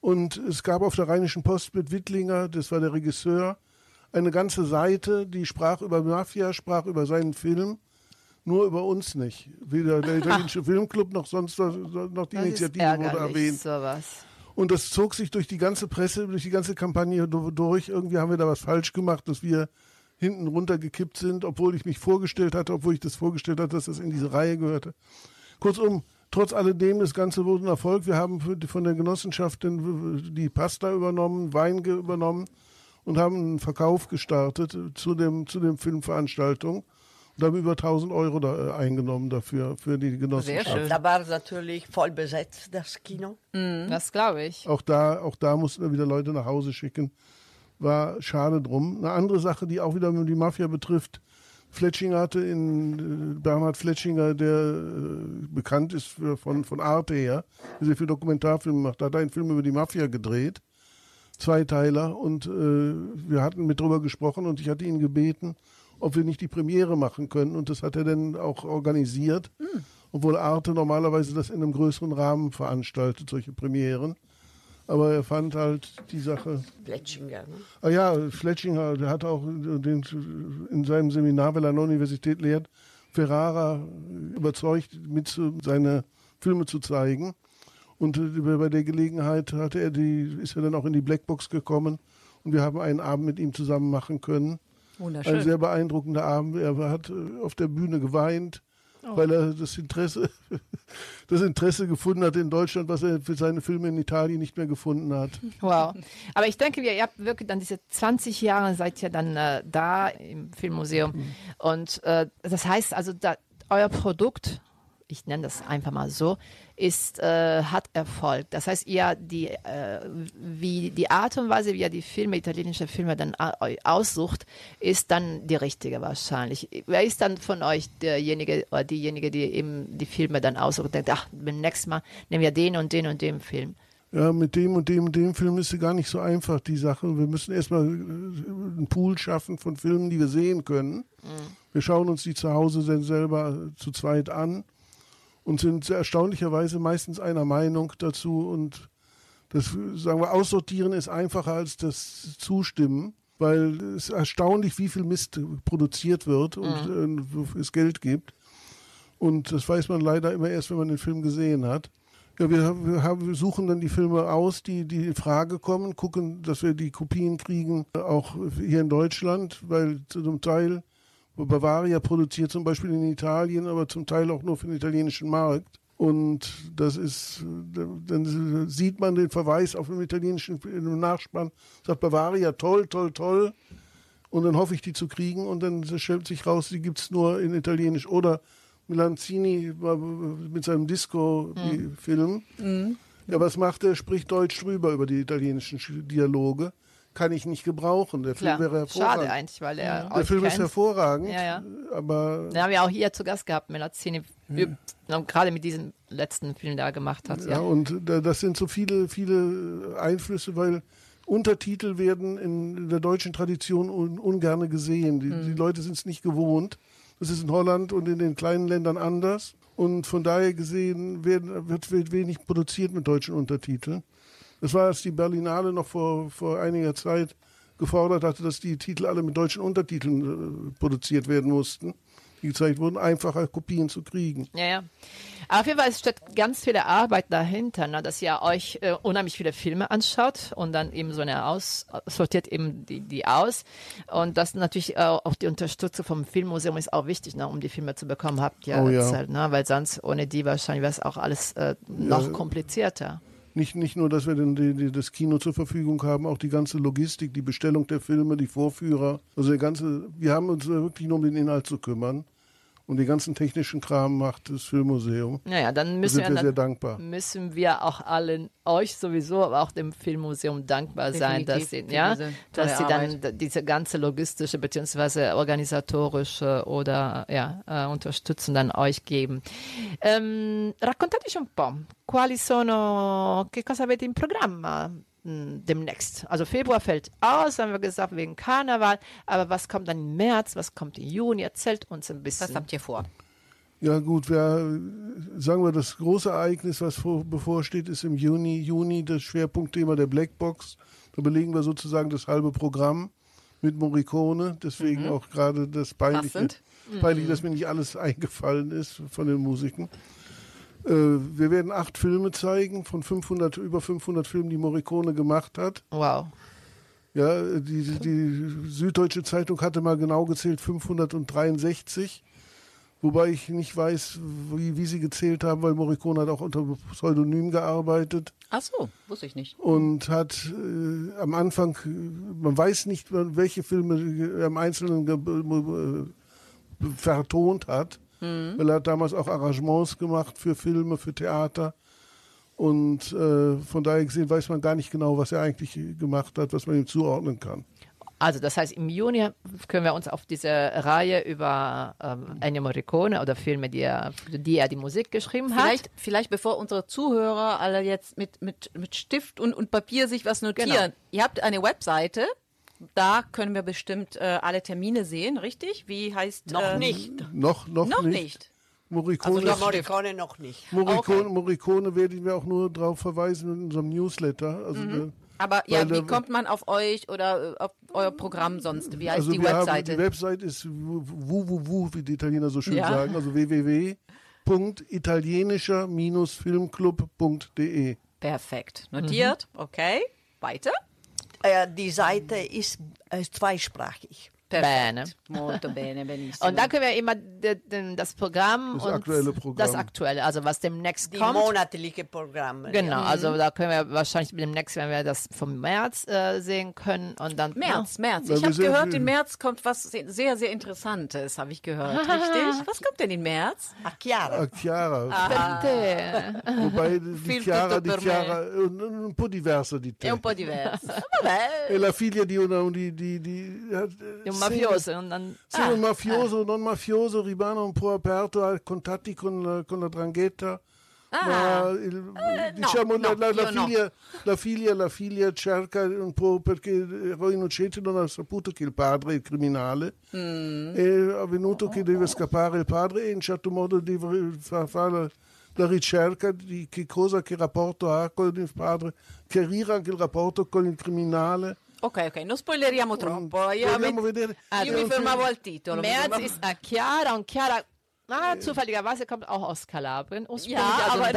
[SPEAKER 3] Und es gab auf der Rheinischen Post mit Wittlinger, das war der Regisseur, eine ganze Seite, die sprach über Mafia, sprach über seinen Film, nur über uns nicht. Weder der italienische Filmclub noch sonst noch die
[SPEAKER 2] Das
[SPEAKER 3] Initiative wurde erwähnt.
[SPEAKER 2] sowas.
[SPEAKER 3] Und das zog sich durch die ganze Presse, durch die ganze Kampagne du- durch. Irgendwie haben wir da was falsch gemacht, dass wir hinten runtergekippt sind, obwohl ich mich vorgestellt hatte, obwohl ich das vorgestellt hatte, dass das in diese Reihe gehörte. Kurzum, trotz alledem, das Ganze wurde ein Erfolg. Wir haben von der Genossenschaft den, die Pasta übernommen, Wein übernommen und haben einen Verkauf gestartet zu dem, zu dem Filmveranstaltung und haben über 1000 Euro da, äh, eingenommen dafür, für die Genossenschaft.
[SPEAKER 1] schön.
[SPEAKER 6] Da war es natürlich voll besetzt, das Kino.
[SPEAKER 2] Das glaube ich.
[SPEAKER 3] Auch da, auch da mussten wir wieder Leute nach Hause schicken. War schade drum. Eine andere Sache, die auch wieder die Mafia betrifft. Fletchinger hatte in äh, Bernhard Fletchinger, der äh, bekannt ist für, von, von Arte her, der sehr viel Dokumentarfilme macht, da hat er einen Film über die Mafia gedreht. Zweiteiler. Und äh, wir hatten mit drüber gesprochen und ich hatte ihn gebeten, ob wir nicht die Premiere machen können. Und das hat er dann auch organisiert. Obwohl Arte normalerweise das in einem größeren Rahmen veranstaltet, solche Premieren. Aber er fand halt die Sache.
[SPEAKER 6] Fletchinger. Ne?
[SPEAKER 3] Ah ja, Fletchinger, der hat auch den, in seinem Seminar, weil er an der Universität lehrt, Ferrara überzeugt, mit seine Filme zu zeigen. Und äh, bei der Gelegenheit hatte er die, ist er dann auch in die Blackbox gekommen und wir haben einen Abend mit ihm zusammen machen können. Ein
[SPEAKER 1] Wunderschön.
[SPEAKER 3] sehr beeindruckender Abend. Er hat äh, auf der Bühne geweint, weil er das Interesse, das Interesse gefunden hat in Deutschland, was er für seine Filme in Italien nicht mehr gefunden hat.
[SPEAKER 2] Wow. Aber ich denke, ihr habt wirklich dann diese 20 Jahre seid ihr dann äh, da im Filmmuseum. Und äh, das heißt also, da, euer Produkt, ich nenne das einfach mal so, ist, äh, hat Erfolg. Das heißt, ihr die, äh, wie die Art und Weise, wie ihr die Filme, italienische Filme dann eu- aussucht, ist dann die richtige wahrscheinlich. Wer ist dann von euch derjenige oder diejenige, die eben die Filme dann aussucht und denkt, ach, beim nächsten Mal nehmen wir den und den und den Film.
[SPEAKER 3] Ja, mit dem und dem und dem Film ist sie gar nicht so einfach, die Sache. Wir müssen erstmal äh, einen Pool schaffen von Filmen, die wir sehen können. Wir schauen uns die zu Hause dann selber zu zweit an und sind sehr erstaunlicherweise meistens einer Meinung dazu. Und das, sagen wir, aussortieren ist einfacher als das Zustimmen, weil es ist erstaunlich, wie viel Mist produziert wird und äh, wofür es Geld gibt. Und das weiß man leider immer erst, wenn man den Film gesehen hat. Ja, wir, wir, haben, wir suchen dann die Filme aus, die, die in Frage kommen, gucken, dass wir die Kopien kriegen, äh, auch hier in Deutschland, weil zum Teil Bavaria produziert zum Beispiel in Italien, aber zum Teil auch nur für den italienischen Markt. Und das ist, dann sieht man den Verweis auf dem italienischen Nachspann, sagt Bavaria, toll, toll, toll. Und dann hoffe ich, die zu kriegen. Und dann stellt sich raus, die gibt es nur in Italienisch. Oder Melanzini mit seinem Disco-Film. Ja, was macht er? Spricht Deutsch drüber über die italienischen Sch- Dialoge. Kann ich nicht gebrauchen. Der Film
[SPEAKER 2] Klar.
[SPEAKER 3] wäre hervorragend.
[SPEAKER 2] Schade eigentlich, weil er
[SPEAKER 3] Der
[SPEAKER 2] euch
[SPEAKER 3] Film ist
[SPEAKER 2] kennt.
[SPEAKER 3] hervorragend.
[SPEAKER 2] Ja, ja.
[SPEAKER 3] Aber
[SPEAKER 2] Den haben wir auch hier zu Gast gehabt, Melazzini, üb- gerade mit diesem letzten Film, der er gemacht hat.
[SPEAKER 3] Ja,
[SPEAKER 2] Ja.
[SPEAKER 3] und da, das sind so viele, viele Einflüsse, weil Untertitel werden in der deutschen Tradition un, ungerne gesehen. Die, die Leute sind es nicht gewohnt. Das ist in Holland und in den kleinen Ländern anders. Und von daher gesehen werden, wird, wird wenig produziert mit deutschen Untertiteln. Das war, als die Berlinale noch vor, vor einiger Zeit gefordert hatte, dass die Titel alle mit deutschen Untertiteln äh, produziert werden mussten, die gezeigt wurden, einfacher Kopien zu kriegen.
[SPEAKER 2] ja, ja. Auf jeden Fall es steckt ganz viele Arbeit dahinter, ne, dass ihr euch äh, unheimlich viele Filme anschaut und dann eben so eine aus, sortiert eben die, die aus. Und das natürlich äh, auch die Unterstützung vom Filmmuseum ist auch wichtig, ne, um die Filme zu bekommen, habt ihr
[SPEAKER 3] Oh ja.
[SPEAKER 2] erzählt, ne, weil sonst ohne die wahrscheinlich wäre es auch alles äh, noch komplizierter.
[SPEAKER 3] Nicht, nicht nur, dass wir den, die, die, das Kino zur Verfügung haben, auch die ganze Logistik, die Bestellung der Filme, die Vorführer. Also der ganze, wir haben uns wirklich nur um den Inhalt zu kümmern. Und den ganzen technischen Kram macht das Filmmuseum.
[SPEAKER 2] Naja, dann
[SPEAKER 3] Da
[SPEAKER 2] müssen
[SPEAKER 3] sind
[SPEAKER 2] wir,
[SPEAKER 3] wir
[SPEAKER 2] dann
[SPEAKER 3] sehr dankbar.
[SPEAKER 2] müssen wir auch allen euch sowieso, aber auch dem Filmmuseum dankbar sein, dass sie,
[SPEAKER 1] Definitiv.
[SPEAKER 2] ja, dass sie dann diese ganze logistische bzw. organisatorische oder ja, äh, Unterstützung dann euch geben. Ähm, raccontateci un po', quali sono, che cosa avete in programma? Mh, Demnächst. Also Februar fällt aus, haben wir gesagt, wegen Karneval. Aber was kommt dann im März? Was kommt im Juni? Erzählt uns ein bisschen.
[SPEAKER 1] Was habt ihr vor?
[SPEAKER 3] Ja gut, wir, äh, sagen wir, das große Ereignis, was vor, bevorsteht, ist im Juni, Juni das Schwerpunktthema der Blackbox. Da belegen wir sozusagen das halbe Programm mit Morricone. Deswegen auch gerade das Peinliche,
[SPEAKER 1] Passend.
[SPEAKER 3] peinlich, dass mir nicht alles eingefallen ist von den Musiken. Äh, wir werden acht Filme zeigen von 500, über 500 Filmen, die Morricone gemacht hat.
[SPEAKER 2] Wow.
[SPEAKER 3] Ja, die, die Süddeutsche Zeitung hatte mal genau gezählt 563. Wobei ich nicht weiß, wie, wie sie gezählt haben, weil Morricone hat auch unter Pseudonym gearbeitet
[SPEAKER 1] Ach so, wusste ich nicht.
[SPEAKER 3] und hat äh, am Anfang, äh, man weiß nicht, welche Filme er im Einzelnen äh, vertont hat, weil er hat damals auch Arrangements gemacht für Filme, für Theater. Und äh, von daher gesehen weiß man gar nicht genau, was er eigentlich gemacht hat, was man ihm zuordnen kann.
[SPEAKER 2] Also das heißt, im Juni können wir uns auf diese Reihe über ähm, Ennio Morricone oder Filme, die er, für die er die Musik geschrieben hat.
[SPEAKER 1] Vielleicht, vielleicht bevor unsere Zuhörer alle jetzt mit, mit, mit Stift und, und Papier sich was notieren.
[SPEAKER 2] Genau.
[SPEAKER 1] Ihr habt eine Webseite, da können wir bestimmt äh, alle Termine sehen, richtig? Wie heißt
[SPEAKER 6] Noch
[SPEAKER 1] ähm,
[SPEAKER 6] nicht.
[SPEAKER 3] Noch, noch,
[SPEAKER 1] Noch
[SPEAKER 3] nicht.
[SPEAKER 1] nicht.
[SPEAKER 3] Morricone,
[SPEAKER 6] Also Morricone noch nicht.
[SPEAKER 3] Morricone, Morricone werden wir auch nur darauf verweisen in unserem Newsletter. Also, der-
[SPEAKER 1] Aber ja, wie
[SPEAKER 3] der-
[SPEAKER 1] kommt man auf euch oder äh, auf euer Programm sonst? Wie heißt
[SPEAKER 3] also
[SPEAKER 1] die
[SPEAKER 3] wir haben,
[SPEAKER 1] Webseite?
[SPEAKER 3] die Website ist www, wie die Italiener so schön
[SPEAKER 1] Ja.
[SPEAKER 3] sagen, also www.italienischer-filmclub.de.
[SPEAKER 1] Perfekt. Notiert.
[SPEAKER 3] Mhm.
[SPEAKER 1] Okay. Weiter.
[SPEAKER 6] Äh, die Seite ist äh,
[SPEAKER 2] Bene.
[SPEAKER 1] Molto bene, benissimo.
[SPEAKER 2] Und dann können wir immer das Programm
[SPEAKER 3] Das
[SPEAKER 2] und
[SPEAKER 3] aktuelle Programm.
[SPEAKER 2] das aktuelle, also was demnächst
[SPEAKER 6] Die
[SPEAKER 2] kommt.
[SPEAKER 6] monatliche Programme.
[SPEAKER 2] Genau, also da können wir wahrscheinlich demnächst, wenn wir das vom März äh, sehen können und dann
[SPEAKER 1] März, März.
[SPEAKER 3] Weil
[SPEAKER 1] Ich habe gehört, im März kommt was se- sehr, sehr Interessantes, habe ich gehört. Richtig? Was kommt denn im März?
[SPEAKER 6] A Chiara.
[SPEAKER 3] Ah, Chiara.
[SPEAKER 2] Ja. Te-
[SPEAKER 3] Wobei die Chiara,
[SPEAKER 1] tutto
[SPEAKER 3] di
[SPEAKER 1] per
[SPEAKER 3] Chiara un, un po' diversa di te.
[SPEAKER 1] È un po' diverso. Vabbè.
[SPEAKER 3] È la figlia di una di, di, di,
[SPEAKER 2] di un mafioso und dann
[SPEAKER 3] Sì, un mafioso, non mafioso, rimane un po' aperto a contatti con la, con la drangheta. Ma il- diciamo la,
[SPEAKER 1] no,
[SPEAKER 3] la- la
[SPEAKER 1] no.
[SPEAKER 3] figlia, la, figlia, la figlia cerca un po' perché Roy Innocente non ha saputo che il padre è il criminale.
[SPEAKER 1] Mm.
[SPEAKER 3] È venuto che deve scappare il padre e in certo modo deve fa- fare la, la ricerca di che cosa, che rapporto ha con il padre, chiarire anche il rapporto con il criminale.
[SPEAKER 1] Ok, ok, non spoileriamo troppo. Io,
[SPEAKER 3] Vogliamo
[SPEAKER 1] mi-
[SPEAKER 3] vedere.
[SPEAKER 1] io mi fermavo al titolo. fermavo-
[SPEAKER 2] ist Chiara und Chiara, ah, zufälligerweise kommt auch aus Kalabrien. Ursprünglich
[SPEAKER 1] Ja,
[SPEAKER 2] also
[SPEAKER 1] aber-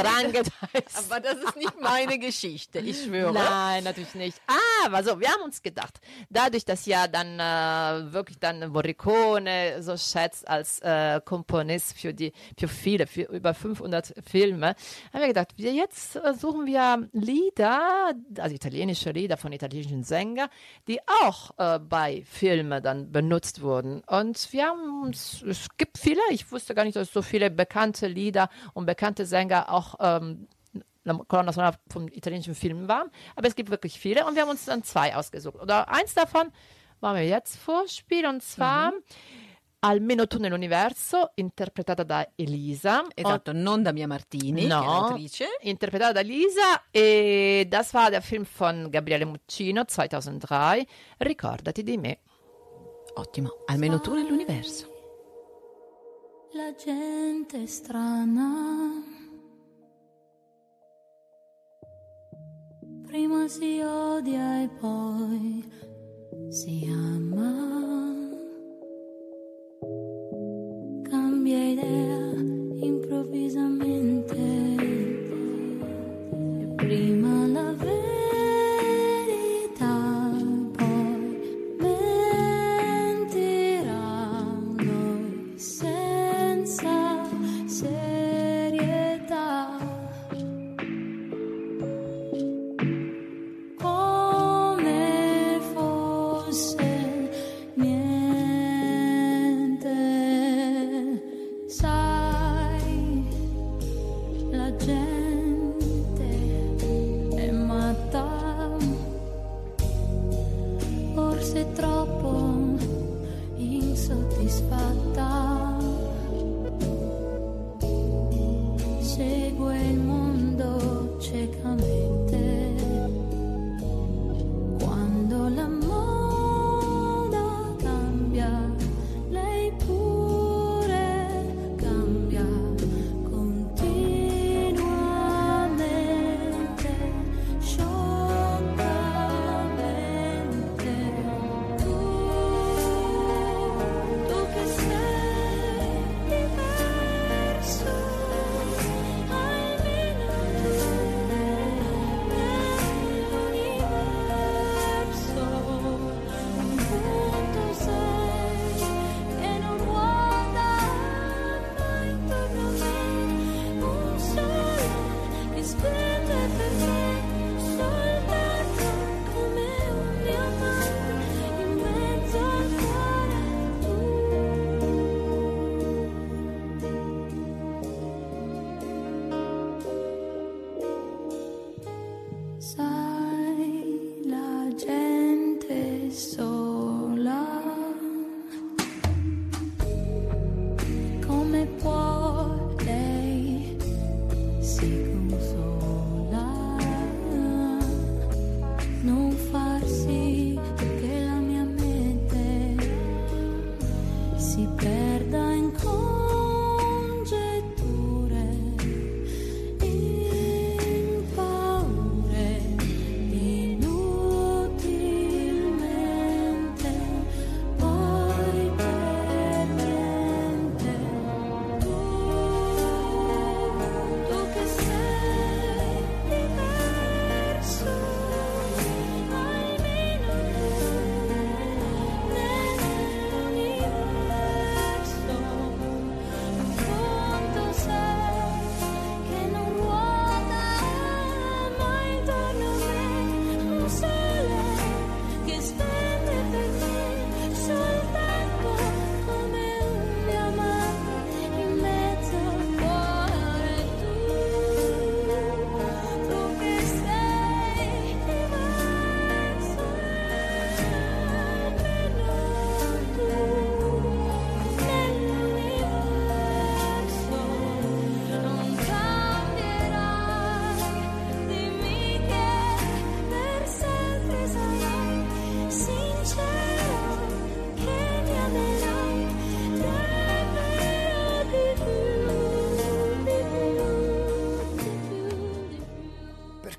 [SPEAKER 2] heißt.
[SPEAKER 1] Aber das ist nicht meine Geschichte, ich schwöre.
[SPEAKER 2] Nein, natürlich nicht. Aber so, wir haben uns gedacht, dadurch, dass ja dann äh, wirklich dann Morricone so schätzt als äh, Komponist für die, für viele, für über 500 Filme, haben wir gedacht, wir jetzt äh, suchen wir Lieder, also italienische Lieder von italienischen Sängern, die auch äh, bei Filmen dann benutzt wurden. Und wir haben uns, es gibt viele, ich wusste gar nicht, dass so viele bekannte Lieder und bekannte Sänger auch ähm, Colonna sonora vom italienischen Film war. Aber es gibt wirklich viele und wir haben uns dann zwei ausgesucht. Oder eins davon wollen wir jetzt vorspielen und zwar Almeno tu nell'universo, interpretata da Elisa.
[SPEAKER 1] Esatto, non da Mia Martini,
[SPEAKER 2] No, interpretata da Elisa e das war der Film von Gabriele Muccino 2003, Ricordati di me.
[SPEAKER 1] Ottimo, almeno tu nell'universo.
[SPEAKER 7] La gente strana. Prima si odia e poi si ama. Cambia idea improvvisamente.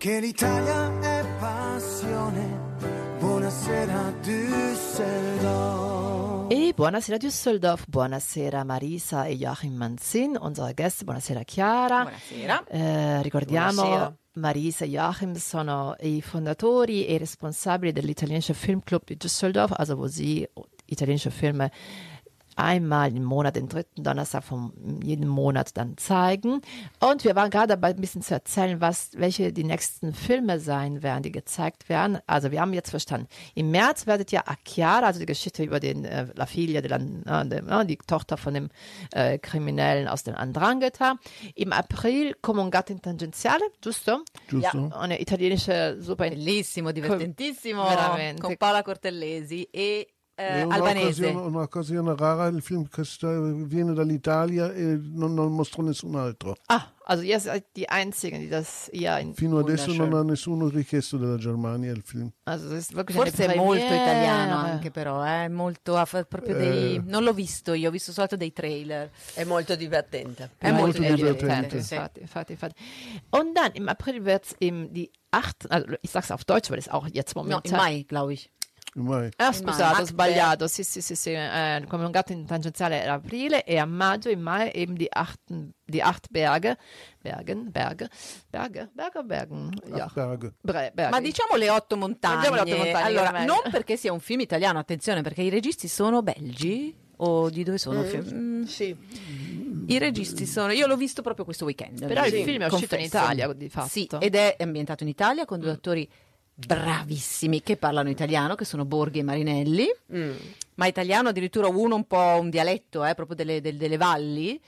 [SPEAKER 4] Perché l'Italia è passione. Buonasera Düsseldorf.
[SPEAKER 2] E buonasera Düsseldorf, buonasera Marisa e Joachim Manzin, unsere Gäste, buonasera Chiara.
[SPEAKER 1] Buonasera.
[SPEAKER 2] Eh, ricordiamo
[SPEAKER 6] Buonasera.
[SPEAKER 2] Marisa e Joachim sono i fondatori e responsabili dell'italianische Filmclub di Düsseldorf, also wo sie italienische Filme einmal im Monat, den dritten Donnerstag von jedem Monat dann zeigen. Und wir waren gerade dabei, ein bisschen zu erzählen, was, welche die nächsten Filme sein werden, die gezeigt werden. Also wir haben jetzt verstanden, im März werdet ihr Acchiara, also die Geschichte über den äh, La Figlia, della, äh, äh, die Tochter von dem äh, Kriminellen aus dem Andrangheta. Im April Comungata in Tangenziale, giusto?
[SPEAKER 3] Giusto?
[SPEAKER 2] Eine italienische super
[SPEAKER 1] Bellissimo, divertentissimo,
[SPEAKER 2] Veramente.
[SPEAKER 1] con Paola Cortellesi e eh,
[SPEAKER 3] È
[SPEAKER 1] albanese.
[SPEAKER 3] un'occasione, un'occasione rara, il film che viene dall'Italia e non, non mostro nessun altro.
[SPEAKER 2] Ah, also ihr seid die Einzigen, die das ja in
[SPEAKER 3] Fino adesso non ha nessuno richiesto della Germania il film.
[SPEAKER 2] Also das ist wirklich
[SPEAKER 1] Forse è molto italiano anche però, eh, molto ha fa- proprio dei... Non l'ho visto io, ho visto soltanto dei trailer.
[SPEAKER 6] È molto divertente.
[SPEAKER 1] È
[SPEAKER 3] molto
[SPEAKER 1] molto
[SPEAKER 3] divertente.
[SPEAKER 1] divertente. sì.
[SPEAKER 2] Infatti, infatti, infatti. Und dann im April wird es eben die acht, also ich sag's auf Deutsch, weil es auch jetzt
[SPEAKER 1] No,
[SPEAKER 2] momentan.
[SPEAKER 1] in mai, glaube ich.
[SPEAKER 2] Ah, scusate, ho sbagliato. Sì, sì, sì, sì. Eh, come un gatto in tangenziale era aprile e a maggio, in mai, eben die acht, die acht Berge. Bergen, Berge, Berge, Berge, Bergen. Ja.
[SPEAKER 3] Berge.
[SPEAKER 2] Bre- Berge.
[SPEAKER 1] Ma diciamo le otto montagne.
[SPEAKER 2] Alle otto montagne,
[SPEAKER 1] Allora, non perché sia un film italiano, attenzione, perché i registi sono belgi o di dove sono?
[SPEAKER 6] Mm,
[SPEAKER 1] Mm,
[SPEAKER 6] Sì.
[SPEAKER 1] I registi sono, io l'ho visto proprio questo weekend.
[SPEAKER 2] Però il film è uscito in. Italia, di fatto.
[SPEAKER 1] Sì, ed è ambientato in Italia con due attori bravissimi che parlano italiano, che sono Borghi e Marinelli,
[SPEAKER 6] Mm.
[SPEAKER 1] ma italiano addirittura uno un po' un dialetto, eh, proprio delle, del- delle valli.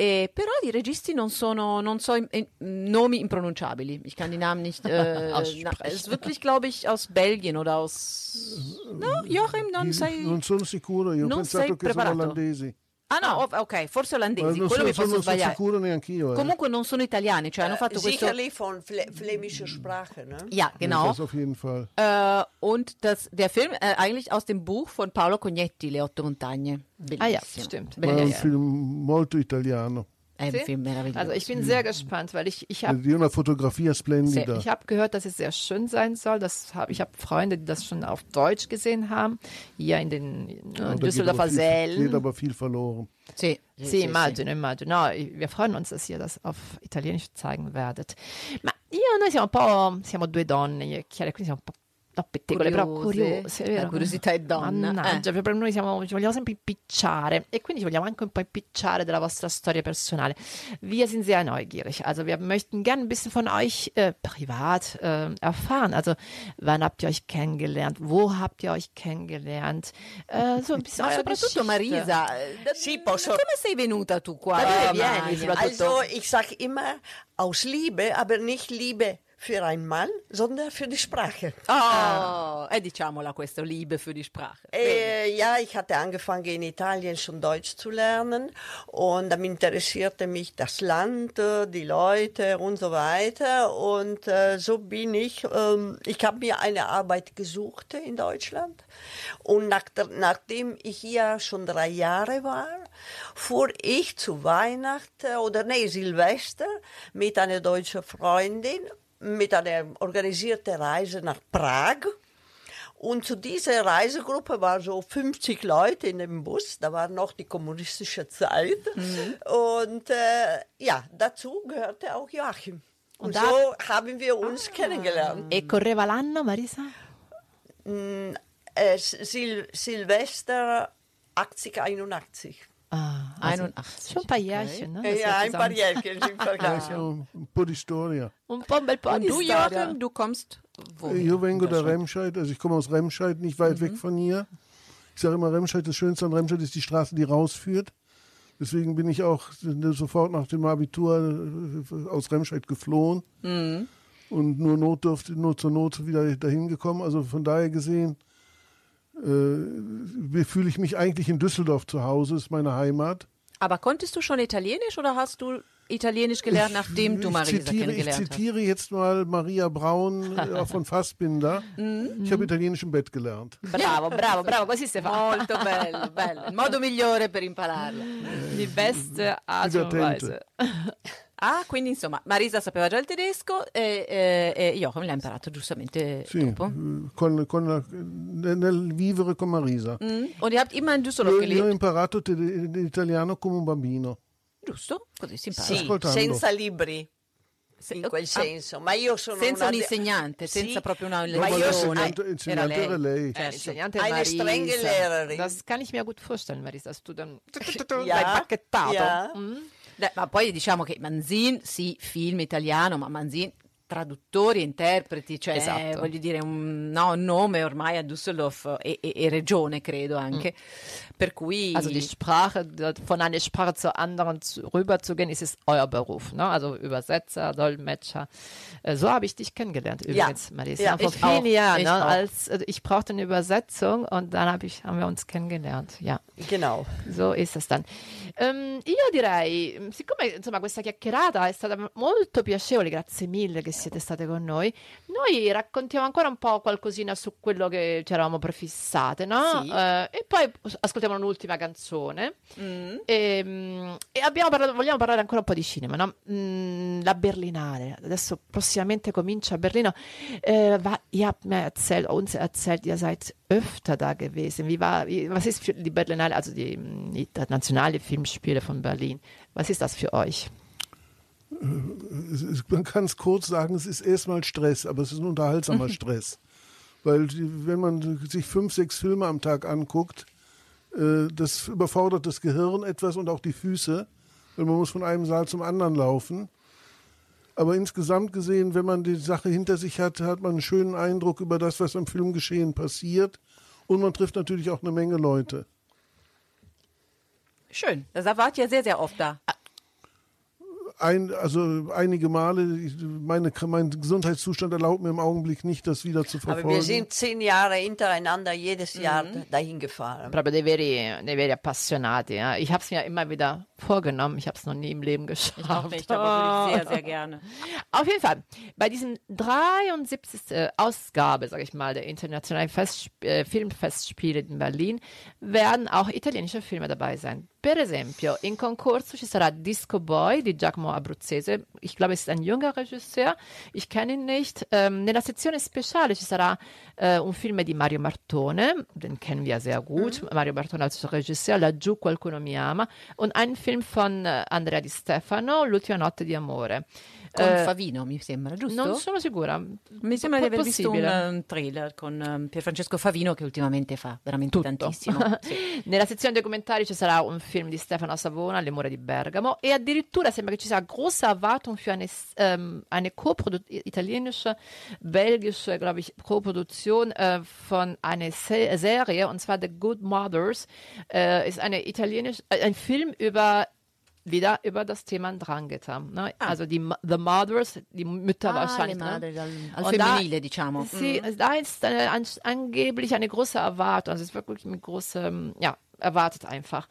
[SPEAKER 1] E però i registi non sono, non so, in- in- nomi impronunciabili. Ich kann die Namen nicht. Äh, na, es wirklich, glaube ich, aus Belgien oder aus. No, Joachim, non sei.
[SPEAKER 3] non sono sicuro, io ho pensato che sono
[SPEAKER 1] preparato.
[SPEAKER 3] olandesi.
[SPEAKER 1] Ah no, oh, ok, forse
[SPEAKER 3] Ma
[SPEAKER 1] olandesi,
[SPEAKER 3] non
[SPEAKER 1] quello
[SPEAKER 3] sono,
[SPEAKER 1] mi posso
[SPEAKER 3] sono, sono
[SPEAKER 1] sbagliare.
[SPEAKER 3] sicuro neanch'io. Eh.
[SPEAKER 1] Comunque non sono italiani, cioè hanno fatto questo...
[SPEAKER 6] Sicherlich von Fle flämischer Sprache, ne?
[SPEAKER 1] Ja, genau.
[SPEAKER 3] Das auf jeden Fall.
[SPEAKER 1] Äh, und das, der Film äh, eigentlich aus dem Buch von Paolo Cognetti, Le Otto Montagne.
[SPEAKER 2] Ah ja,
[SPEAKER 1] Bellissimo.
[SPEAKER 2] stimmt.
[SPEAKER 1] Bellissimo.
[SPEAKER 3] ein Film molto italiano.
[SPEAKER 2] Sì?
[SPEAKER 1] film meraviglioso.
[SPEAKER 2] Also ich bin sehr gespannt, weil ich, ich habe
[SPEAKER 3] una fotografia splendida.
[SPEAKER 2] ich hab gehört, dass es sehr schön sein soll. Das hab, ich habe Freunde, die das schon auf Deutsch gesehen haben, hier in den in
[SPEAKER 3] Ja,
[SPEAKER 2] Düsseldorfer
[SPEAKER 3] viel- Geht
[SPEAKER 2] Sälen.
[SPEAKER 3] aber viel verloren.
[SPEAKER 1] sì, sì,
[SPEAKER 2] Sì,
[SPEAKER 1] sì,
[SPEAKER 2] immagino, immagino. No, wir freuen uns, dass ihr das auf Italienisch zeigen werdet. Ma io, noi siamo un po', siamo due donne, io e Chiara, quindi siamo un po' no, pettegole, però
[SPEAKER 1] Curiose.
[SPEAKER 2] curiose, è
[SPEAKER 1] La
[SPEAKER 2] vero?
[SPEAKER 1] curiosità è donna,
[SPEAKER 2] Mannaggia, per noi siamo, ci vogliamo sempre impicciare e quindi ci vogliamo anche un po' impicciare della vostra storia personale. Wir sind sehr neugierig, also wir möchten gerne ein bisschen von euch äh, privat äh, erfahren. Also wann habt ihr euch kennengelernt? Wo habt ihr euch kennengelernt? Äh, so ein bisschen
[SPEAKER 1] Ma soprattutto
[SPEAKER 2] Geschichte.
[SPEAKER 1] Marisa, eh, da-
[SPEAKER 6] Sì, posso-
[SPEAKER 1] come sei venuta tu qua?
[SPEAKER 2] Da dove
[SPEAKER 1] in
[SPEAKER 2] vieni?
[SPEAKER 6] Also, ich sage immer aus Liebe, aber nicht Liebe für einen Mann, sondern für die Sprache.
[SPEAKER 1] Oh, e diciamola questo, Liebe für die Sprache.
[SPEAKER 6] Äh, ja, ich hatte angefangen in Italien schon Deutsch zu lernen und dann interessierte mich das Land, die Leute und so weiter und äh, so bin ich, ähm, ich habe mir eine Arbeit gesucht in Deutschland und nach, nachdem ich hier schon drei Jahre war, fuhr ich zu Weihnachten oder nee, Silvester mit einer deutschen Freundin mit einer organisierten Reise nach Prag. Und zu dieser Reisegruppe waren so 50 Leute in dem Bus. Da war noch die kommunistische Zeit. Und äh, ja, dazu gehörte auch Joachim. Und,
[SPEAKER 2] Und da-
[SPEAKER 6] so haben wir uns kennengelernt.
[SPEAKER 2] E correva l'anno, Marisa?
[SPEAKER 6] Äh, Sil Silvester 80, 81.
[SPEAKER 2] Ah, also
[SPEAKER 1] 81.
[SPEAKER 2] schon ein paar Jährchen, ne?
[SPEAKER 6] ja, ein paar Jährchen sind vergangen.
[SPEAKER 3] Ja, un po' di storia.
[SPEAKER 2] Un po' un bel po'
[SPEAKER 1] Und
[SPEAKER 2] di
[SPEAKER 1] du. Joachim, du kommst wo?
[SPEAKER 3] Io vengo da Remscheid, also ich komme aus Remscheid, nicht weit weg von hier. Ich sage immer, Remscheid, das Schönste an Remscheid ist die Straße, die rausführt. Deswegen bin ich auch sofort nach dem Abitur äh, aus Remscheid geflohen und nur notdürfte, nur zur Not wieder dahin gekommen. Also von daher gesehen äh, fühle ich mich eigentlich in Düsseldorf zu Hause, ist meine Heimat.
[SPEAKER 1] Aber konntest du schon Italienisch oder hast du Italienisch gelernt, nachdem du
[SPEAKER 3] ich
[SPEAKER 1] Marisa
[SPEAKER 3] zitiere, ich
[SPEAKER 1] kennengelernt hast?
[SPEAKER 3] zitiere jetzt mal Maria Braun äh, von Fassbinder.
[SPEAKER 1] Mhm.
[SPEAKER 3] Ich habe Italienisch im Bett gelernt.
[SPEAKER 2] Bravo, bravo, bravo, così si fa.
[SPEAKER 1] Molto bello, bello. Il modo migliore per impararla.
[SPEAKER 2] Die beste Art und. Weise.
[SPEAKER 1] Ah, quindi insomma, Marisa sapeva già il tedesco e, e, e Joachim l'ha imparato giustamente
[SPEAKER 3] Sì,
[SPEAKER 1] dopo.
[SPEAKER 3] eh, con, con la- nel vivere con Marisa.
[SPEAKER 1] Mm. Und ihr habt immer in Düsseldorf
[SPEAKER 3] Io, io ho imparato l'italiano come un bambino.
[SPEAKER 1] giusto? Così si impara.
[SPEAKER 6] Sì, senza libri.
[SPEAKER 1] Se-
[SPEAKER 6] In quel
[SPEAKER 1] ah,
[SPEAKER 6] senso, ma io sono
[SPEAKER 1] senza
[SPEAKER 6] una
[SPEAKER 1] un insegnante,
[SPEAKER 6] Sì,
[SPEAKER 1] senza proprio una
[SPEAKER 3] No,
[SPEAKER 6] Ma
[SPEAKER 3] ma
[SPEAKER 6] io
[SPEAKER 1] lezione.
[SPEAKER 6] sono-
[SPEAKER 3] l'insegnante, insegnante
[SPEAKER 1] era
[SPEAKER 3] era lei.
[SPEAKER 2] Äh, Insegnante
[SPEAKER 6] Eine
[SPEAKER 2] Marisa.
[SPEAKER 6] strenge Lehrerin.
[SPEAKER 2] Das kann ich mir gut vorstellen, Marisa, dass du dann
[SPEAKER 6] Ja,
[SPEAKER 2] l'hai bacchettato.
[SPEAKER 6] ja.
[SPEAKER 2] Mm?
[SPEAKER 1] Beh, ma poi diciamo che Manzin, sì, film italiano, ma Manzin traduttori, interpreti, cioè
[SPEAKER 2] Esatto.
[SPEAKER 1] voglio dire un, no, nome ormai a Düsseldorf e, e- e regione credo anche, per cui
[SPEAKER 2] Also die Sprache, von einer Sprache zur anderen zu, rüberzugehen, ist es euer Beruf. Ne? Also Übersetzer, Dolmetscher. Äh, So habe ich dich kennengelernt übrigens, Marisa.
[SPEAKER 6] Ja,
[SPEAKER 2] vor
[SPEAKER 1] ich
[SPEAKER 2] vielen
[SPEAKER 1] auch.
[SPEAKER 2] Jahren.
[SPEAKER 1] Ich
[SPEAKER 2] Ne? Als, also ich brauchte eine Übersetzung und dann hab ich, haben wir uns kennengelernt. Ja.
[SPEAKER 6] Genau.
[SPEAKER 2] So ist es dann. Ehm, io direi, siccome insomma questa chiacchierata è stata molto piacevole, grazie mille che siete state con noi, noi raccontiamo ancora un po' qualcosina su quello che ci eravamo prefissate, no?
[SPEAKER 1] Sì.
[SPEAKER 2] Eh, e poi ascoltiamo un'ultima canzone.
[SPEAKER 1] Mm.
[SPEAKER 2] E, mm, e abbiamo parlato, vogliamo parlare ancora un po' di cinema, no? Mm, la Berlinale, adesso prossimamente comincia a Berlino. Äh, war, ihr habt mir erzählt, uns erzählt, ihr seid öfter da gewesen. Wie war, wie, was ist für die Berlinale, also die, mm, die nationale Filmspiele von Berlin, was ist das für euch?
[SPEAKER 3] Man kann es kurz sagen, es ist erstmal Stress, aber es ist ein unterhaltsamer Stress. Weil wenn man sich fünf, sechs Filme am Tag anguckt, äh, das überfordert das Gehirn etwas und auch die Füße, weil man muss von einem Saal zum anderen laufen. Aber insgesamt gesehen, wenn man die Sache hinter sich hat, hat man einen schönen Eindruck über das, was am Filmgeschehen passiert. Und man trifft natürlich auch eine Menge Leute.
[SPEAKER 1] Schön, da wart ihr sehr, sehr oft da.
[SPEAKER 3] Ein, also einige Male. Ich, meine, mein Gesundheitszustand erlaubt mir im Augenblick nicht, das wieder zu
[SPEAKER 6] Aber
[SPEAKER 3] verfolgen.
[SPEAKER 6] wir sind zehn Jahre hintereinander jedes Jahr
[SPEAKER 2] Mhm.
[SPEAKER 6] dahin gefahren.
[SPEAKER 2] Proprio dei veri, dei veri appassionati. Ja. Ich habe es mir immer wieder vorgenommen. Ich habe es noch nie im Leben geschafft.
[SPEAKER 1] Ich auch nicht, aber würde ich sehr, sehr gerne.
[SPEAKER 2] Auf jeden Fall, bei diesem 73. Ausgabe, sage ich mal, der Internationalen Fest, äh, Filmfestspiele in Berlin, werden auch italienische Filme dabei sein. Per esempio, in concorso ci sarà Disco Boy di Giacomo Abruzzese. Ich glaube, es ist ein junger Regisseur. Ich kenne ihn nicht. Ähm, nella sezione speciale ci sarà äh, un film di Mario Martone, den kennen wir sehr gut. Mario Martone als Regisseur, Laggiù qualcuno mi ama. Und ein Film von äh, Andrea Di Stefano, L'ultima notte di amore.
[SPEAKER 1] Con
[SPEAKER 2] Eh,
[SPEAKER 1] Favino, mi sembra, giusto?
[SPEAKER 2] non sono sicura.
[SPEAKER 1] Mi sembra di aver visto un, eh, un trailer con eh, Pierfrancesco Favino che ultimamente fa veramente
[SPEAKER 2] Tutto.
[SPEAKER 1] tantissimo. Sì.
[SPEAKER 2] Nella sezione documentari ci sarà un film di Stefano Savona, Le mura di Bergamo, e addirittura sembra che ci sia große Erwartung für eine, ähm, eine Coprodu- italienische, belgische, glaube ich, Koproduktion äh, von einer Se Serie, und zwar The Good Mothers, äh, ist eine italienische, äh, ein Film über wieder über das Thema Drangheta. Ne? Also die The Mothers, die Mütter
[SPEAKER 1] Ah,
[SPEAKER 2] wahrscheinlich. ne?
[SPEAKER 1] madri al, al
[SPEAKER 2] da-
[SPEAKER 1] femminile, diciamo.
[SPEAKER 2] Sì, da ist eine, an, angeblich eine große Erwartung, also es ist wirklich mit großem, ja, erwartet einfach.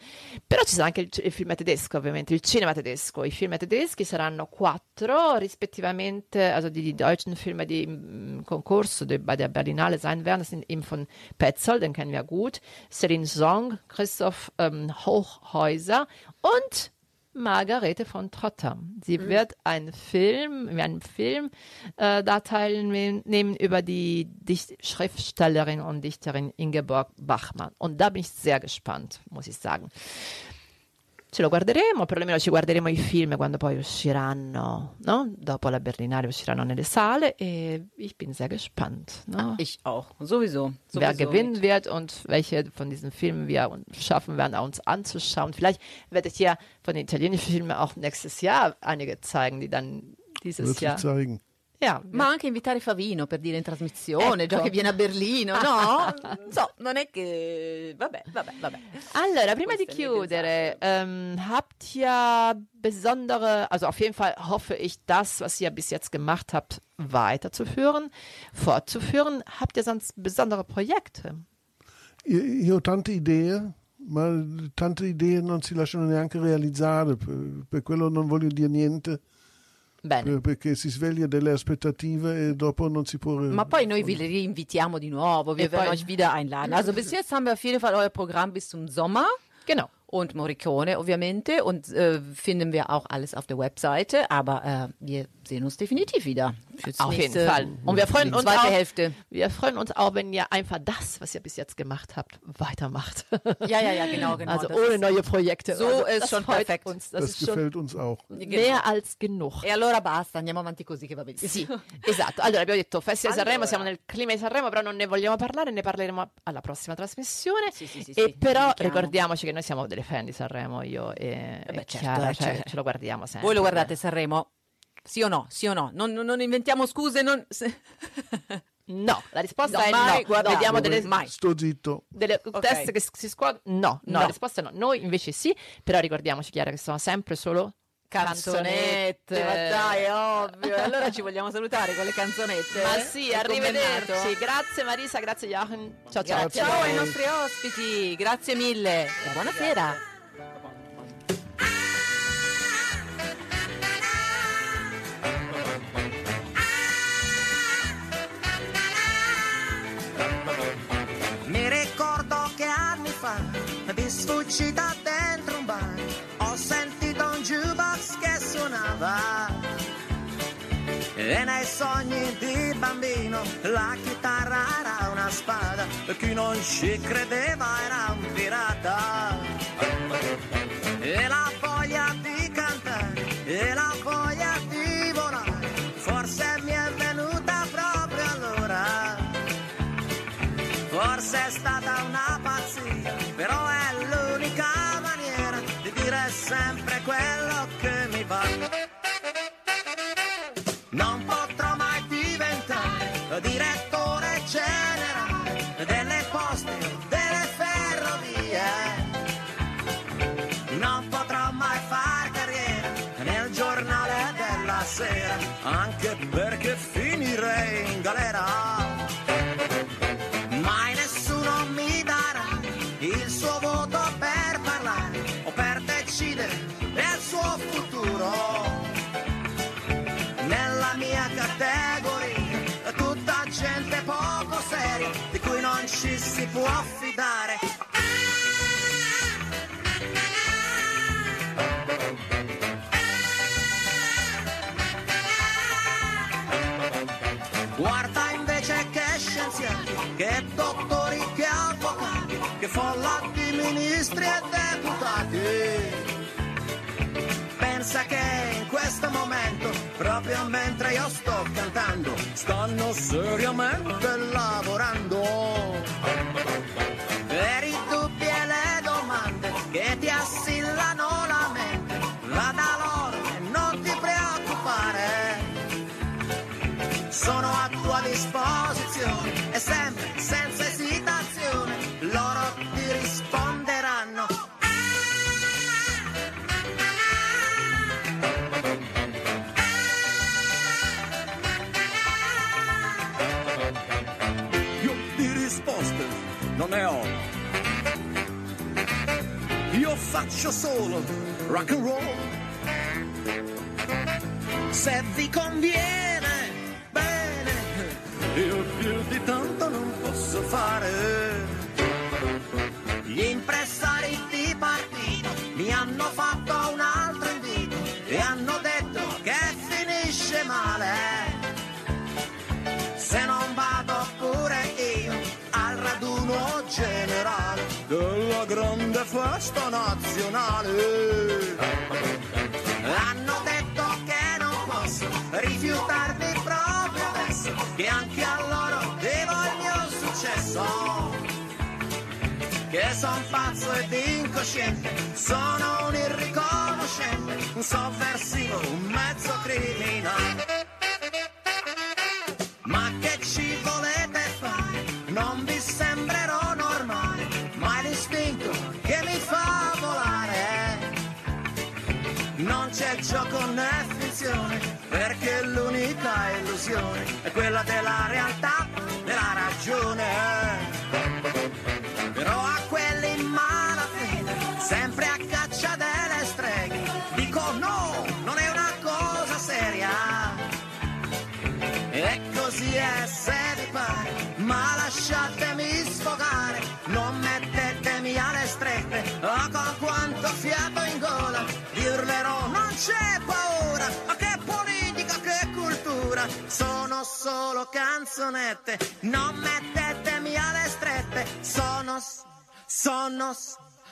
[SPEAKER 2] Però ci sarà anche il, il film tedesco, ovviamente, il cinema tedesco. I film tedeschi saranno quattro, rispettivamente, also die, die deutschen Filme, die im, Konkurso die, bei der Berlinale sein werden, das sind eben von Petzold, den kennen wir gut, Celine Song, Christoph ähm, Hochhäuser und Margarete von Trotter. Sie wird einen Film, einen Film äh, da teilnehmen über die Dicht Schriftstellerin und Dichterin Ingeborg Bachmann. Und da bin ich sehr gespannt, muss ich sagen. Ce lo guarderemo, perlomeno ci guarderemo i film quando poi usciranno, no? Dopo la Berlinale usciranno nelle sale e ich bin sehr gespannt. No?
[SPEAKER 1] Ich auch, sowieso.
[SPEAKER 2] wer
[SPEAKER 1] sowieso.
[SPEAKER 2] gewinnen wird und welche von diesen Filmen wir schaffen werden, uns anzuschauen. Vielleicht werde ich ja von den italienischen Filmen auch nächstes Jahr einige zeigen, die dann dieses
[SPEAKER 3] Wird sich
[SPEAKER 2] Jahr.
[SPEAKER 3] zeigen.
[SPEAKER 2] Ja,
[SPEAKER 1] Ma anche invitare Favino per dire in trasmissione,
[SPEAKER 2] Ecco.
[SPEAKER 1] già che viene a Berlino, no? so, non è che... Vabbè, vabbè, vabbè.
[SPEAKER 2] Allora, prima di
[SPEAKER 1] Queste
[SPEAKER 2] chiudere, ähm, habt ihr besondere, also auf jeden Fall hoffe ich, das, was ihr bis jetzt gemacht habt, weiterzuführen, fortzuführen. Habt ihr sonst besondere Projekte?
[SPEAKER 3] Io, io ho tante idee, ma tante idee non si lasciano neanche realizzare, per, per quello non voglio dire niente,
[SPEAKER 2] Bene.
[SPEAKER 3] per- perché si sveglia delle aspettative e dopo non si può...
[SPEAKER 1] Ma poi noi vi reinvitiamo di nuovo, wir werden euch wieder einladen. Also bis jetzt haben wir auf jeden Fall euer Programm bis zum Sommer.
[SPEAKER 2] Genau.
[SPEAKER 1] Und Morricone, ovviamente. Und äh, finden wir auch alles auf der Webseite. Aber äh, wir sehen uns definitiv wieder. Fürs
[SPEAKER 2] Auf jeden
[SPEAKER 1] nächste-
[SPEAKER 2] Fall. Und wir freuen uns
[SPEAKER 1] zweite
[SPEAKER 2] auch,
[SPEAKER 1] Hälfte.
[SPEAKER 2] Wir freuen uns auch, wenn ihr einfach das, was ihr bis jetzt gemacht habt, weitermacht.
[SPEAKER 1] Ja, ja, ja, genau, genau.
[SPEAKER 2] also ohne neue Projekte.
[SPEAKER 1] So
[SPEAKER 2] also,
[SPEAKER 1] ist schon perfekt.
[SPEAKER 2] Uns. Das,
[SPEAKER 3] das
[SPEAKER 2] ist schon
[SPEAKER 3] gefällt uns auch.
[SPEAKER 2] mehr als genug.
[SPEAKER 1] E allora basta, andiamo avanti così che va benissimo.
[SPEAKER 2] Sì, esatto. Allora abbiamo detto Festival di Sanremo, siamo nel clima di Sanremo, però non ne vogliamo parlare, ne parleremo alla prossima trasmissione.
[SPEAKER 1] Sì, sì, sì,
[SPEAKER 2] e
[SPEAKER 1] sì,
[SPEAKER 2] però ricordiamoci che noi siamo delle fan di Sanremo, io e,
[SPEAKER 1] beh,
[SPEAKER 2] e
[SPEAKER 1] certo,
[SPEAKER 2] Chiara,
[SPEAKER 1] eh,
[SPEAKER 2] cioè,
[SPEAKER 1] certo.
[SPEAKER 2] ce lo guardiamo sempre.
[SPEAKER 1] Voi lo guardate Sanremo? Sì o no? Sì o no? Non, non- inventiamo scuse, non...
[SPEAKER 2] No, la risposta
[SPEAKER 1] No,
[SPEAKER 2] è
[SPEAKER 1] mai
[SPEAKER 2] no.
[SPEAKER 1] guardato.
[SPEAKER 2] Vediamo delle,
[SPEAKER 1] Mai.
[SPEAKER 3] Sto zitto.
[SPEAKER 2] delle teste che si scuotono. No, no,
[SPEAKER 1] No.
[SPEAKER 2] la risposta è no. Noi invece sì, però ricordiamoci Chiara che sono sempre solo
[SPEAKER 1] Canzonette, ma dai, è ovvio. E Allora ci vogliamo salutare con le canzonette?
[SPEAKER 2] Ma sì,
[SPEAKER 1] È
[SPEAKER 2] arrivederci. Grazie Marisa, grazie Jochen. Ciao ciao.
[SPEAKER 1] Grazie ciao ai nostri ospiti, grazie mille e buonasera.
[SPEAKER 4] Di sfuggita dentro un bar, ho sentito un jukebox che suonava. E nei sogni di bambino la chitarra era una spada, e chi non ci credeva era un pirata. E la voglia di cantare, e la voglia di volare, forse mi è venuta proprio allora. Forse è stata una si può fidare. Guarda invece che scienziati, che dottori, che avvocati, che folla di ministri e deputati. Pensa che in questo momento, proprio mentre io sto cantando, stanno seriamente lavorando. Sono a tua disposizione e sempre senza esitazione loro ti risponderanno. Io di risposte non ne ho. Io faccio solo rock and roll. Se vi conviene, io più di tanto non posso fare. Gli impresari di partito mi hanno fatto un altro invito e hanno detto che finisce male. Se non vado pure io al raduno generale della grande festa nazionale. Hanno detto che non posso adesso, che anche a loro devo il mio successo. Che son pazzo ed incosciente, sono un irriconoscente, un sovversivo, un mezzo criminale. Ma che ci volete fare? Non vi sembrerò normale, ma è l'istinto che mi fa volare. Non c'è gioco né finzione, illusione è quella della realtà, della ragione. Però a quelli in malafede, sempre a caccia delle streghe, dico no, non è una cosa seria. E così è se vi pare, ma lasciatemi sfogare, non mettetemi alle strette, oh con quanto fiato in gola, vi urlerò non c'è paura, ma che politica, che cultura, sono solo canzonette, non mettetemi alle strette, sono, sono,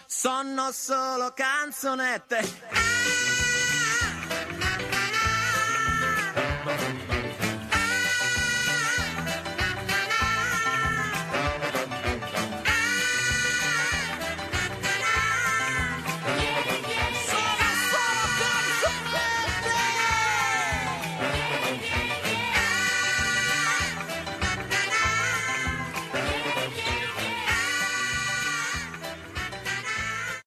[SPEAKER 4] sono solo canzonette. Ah!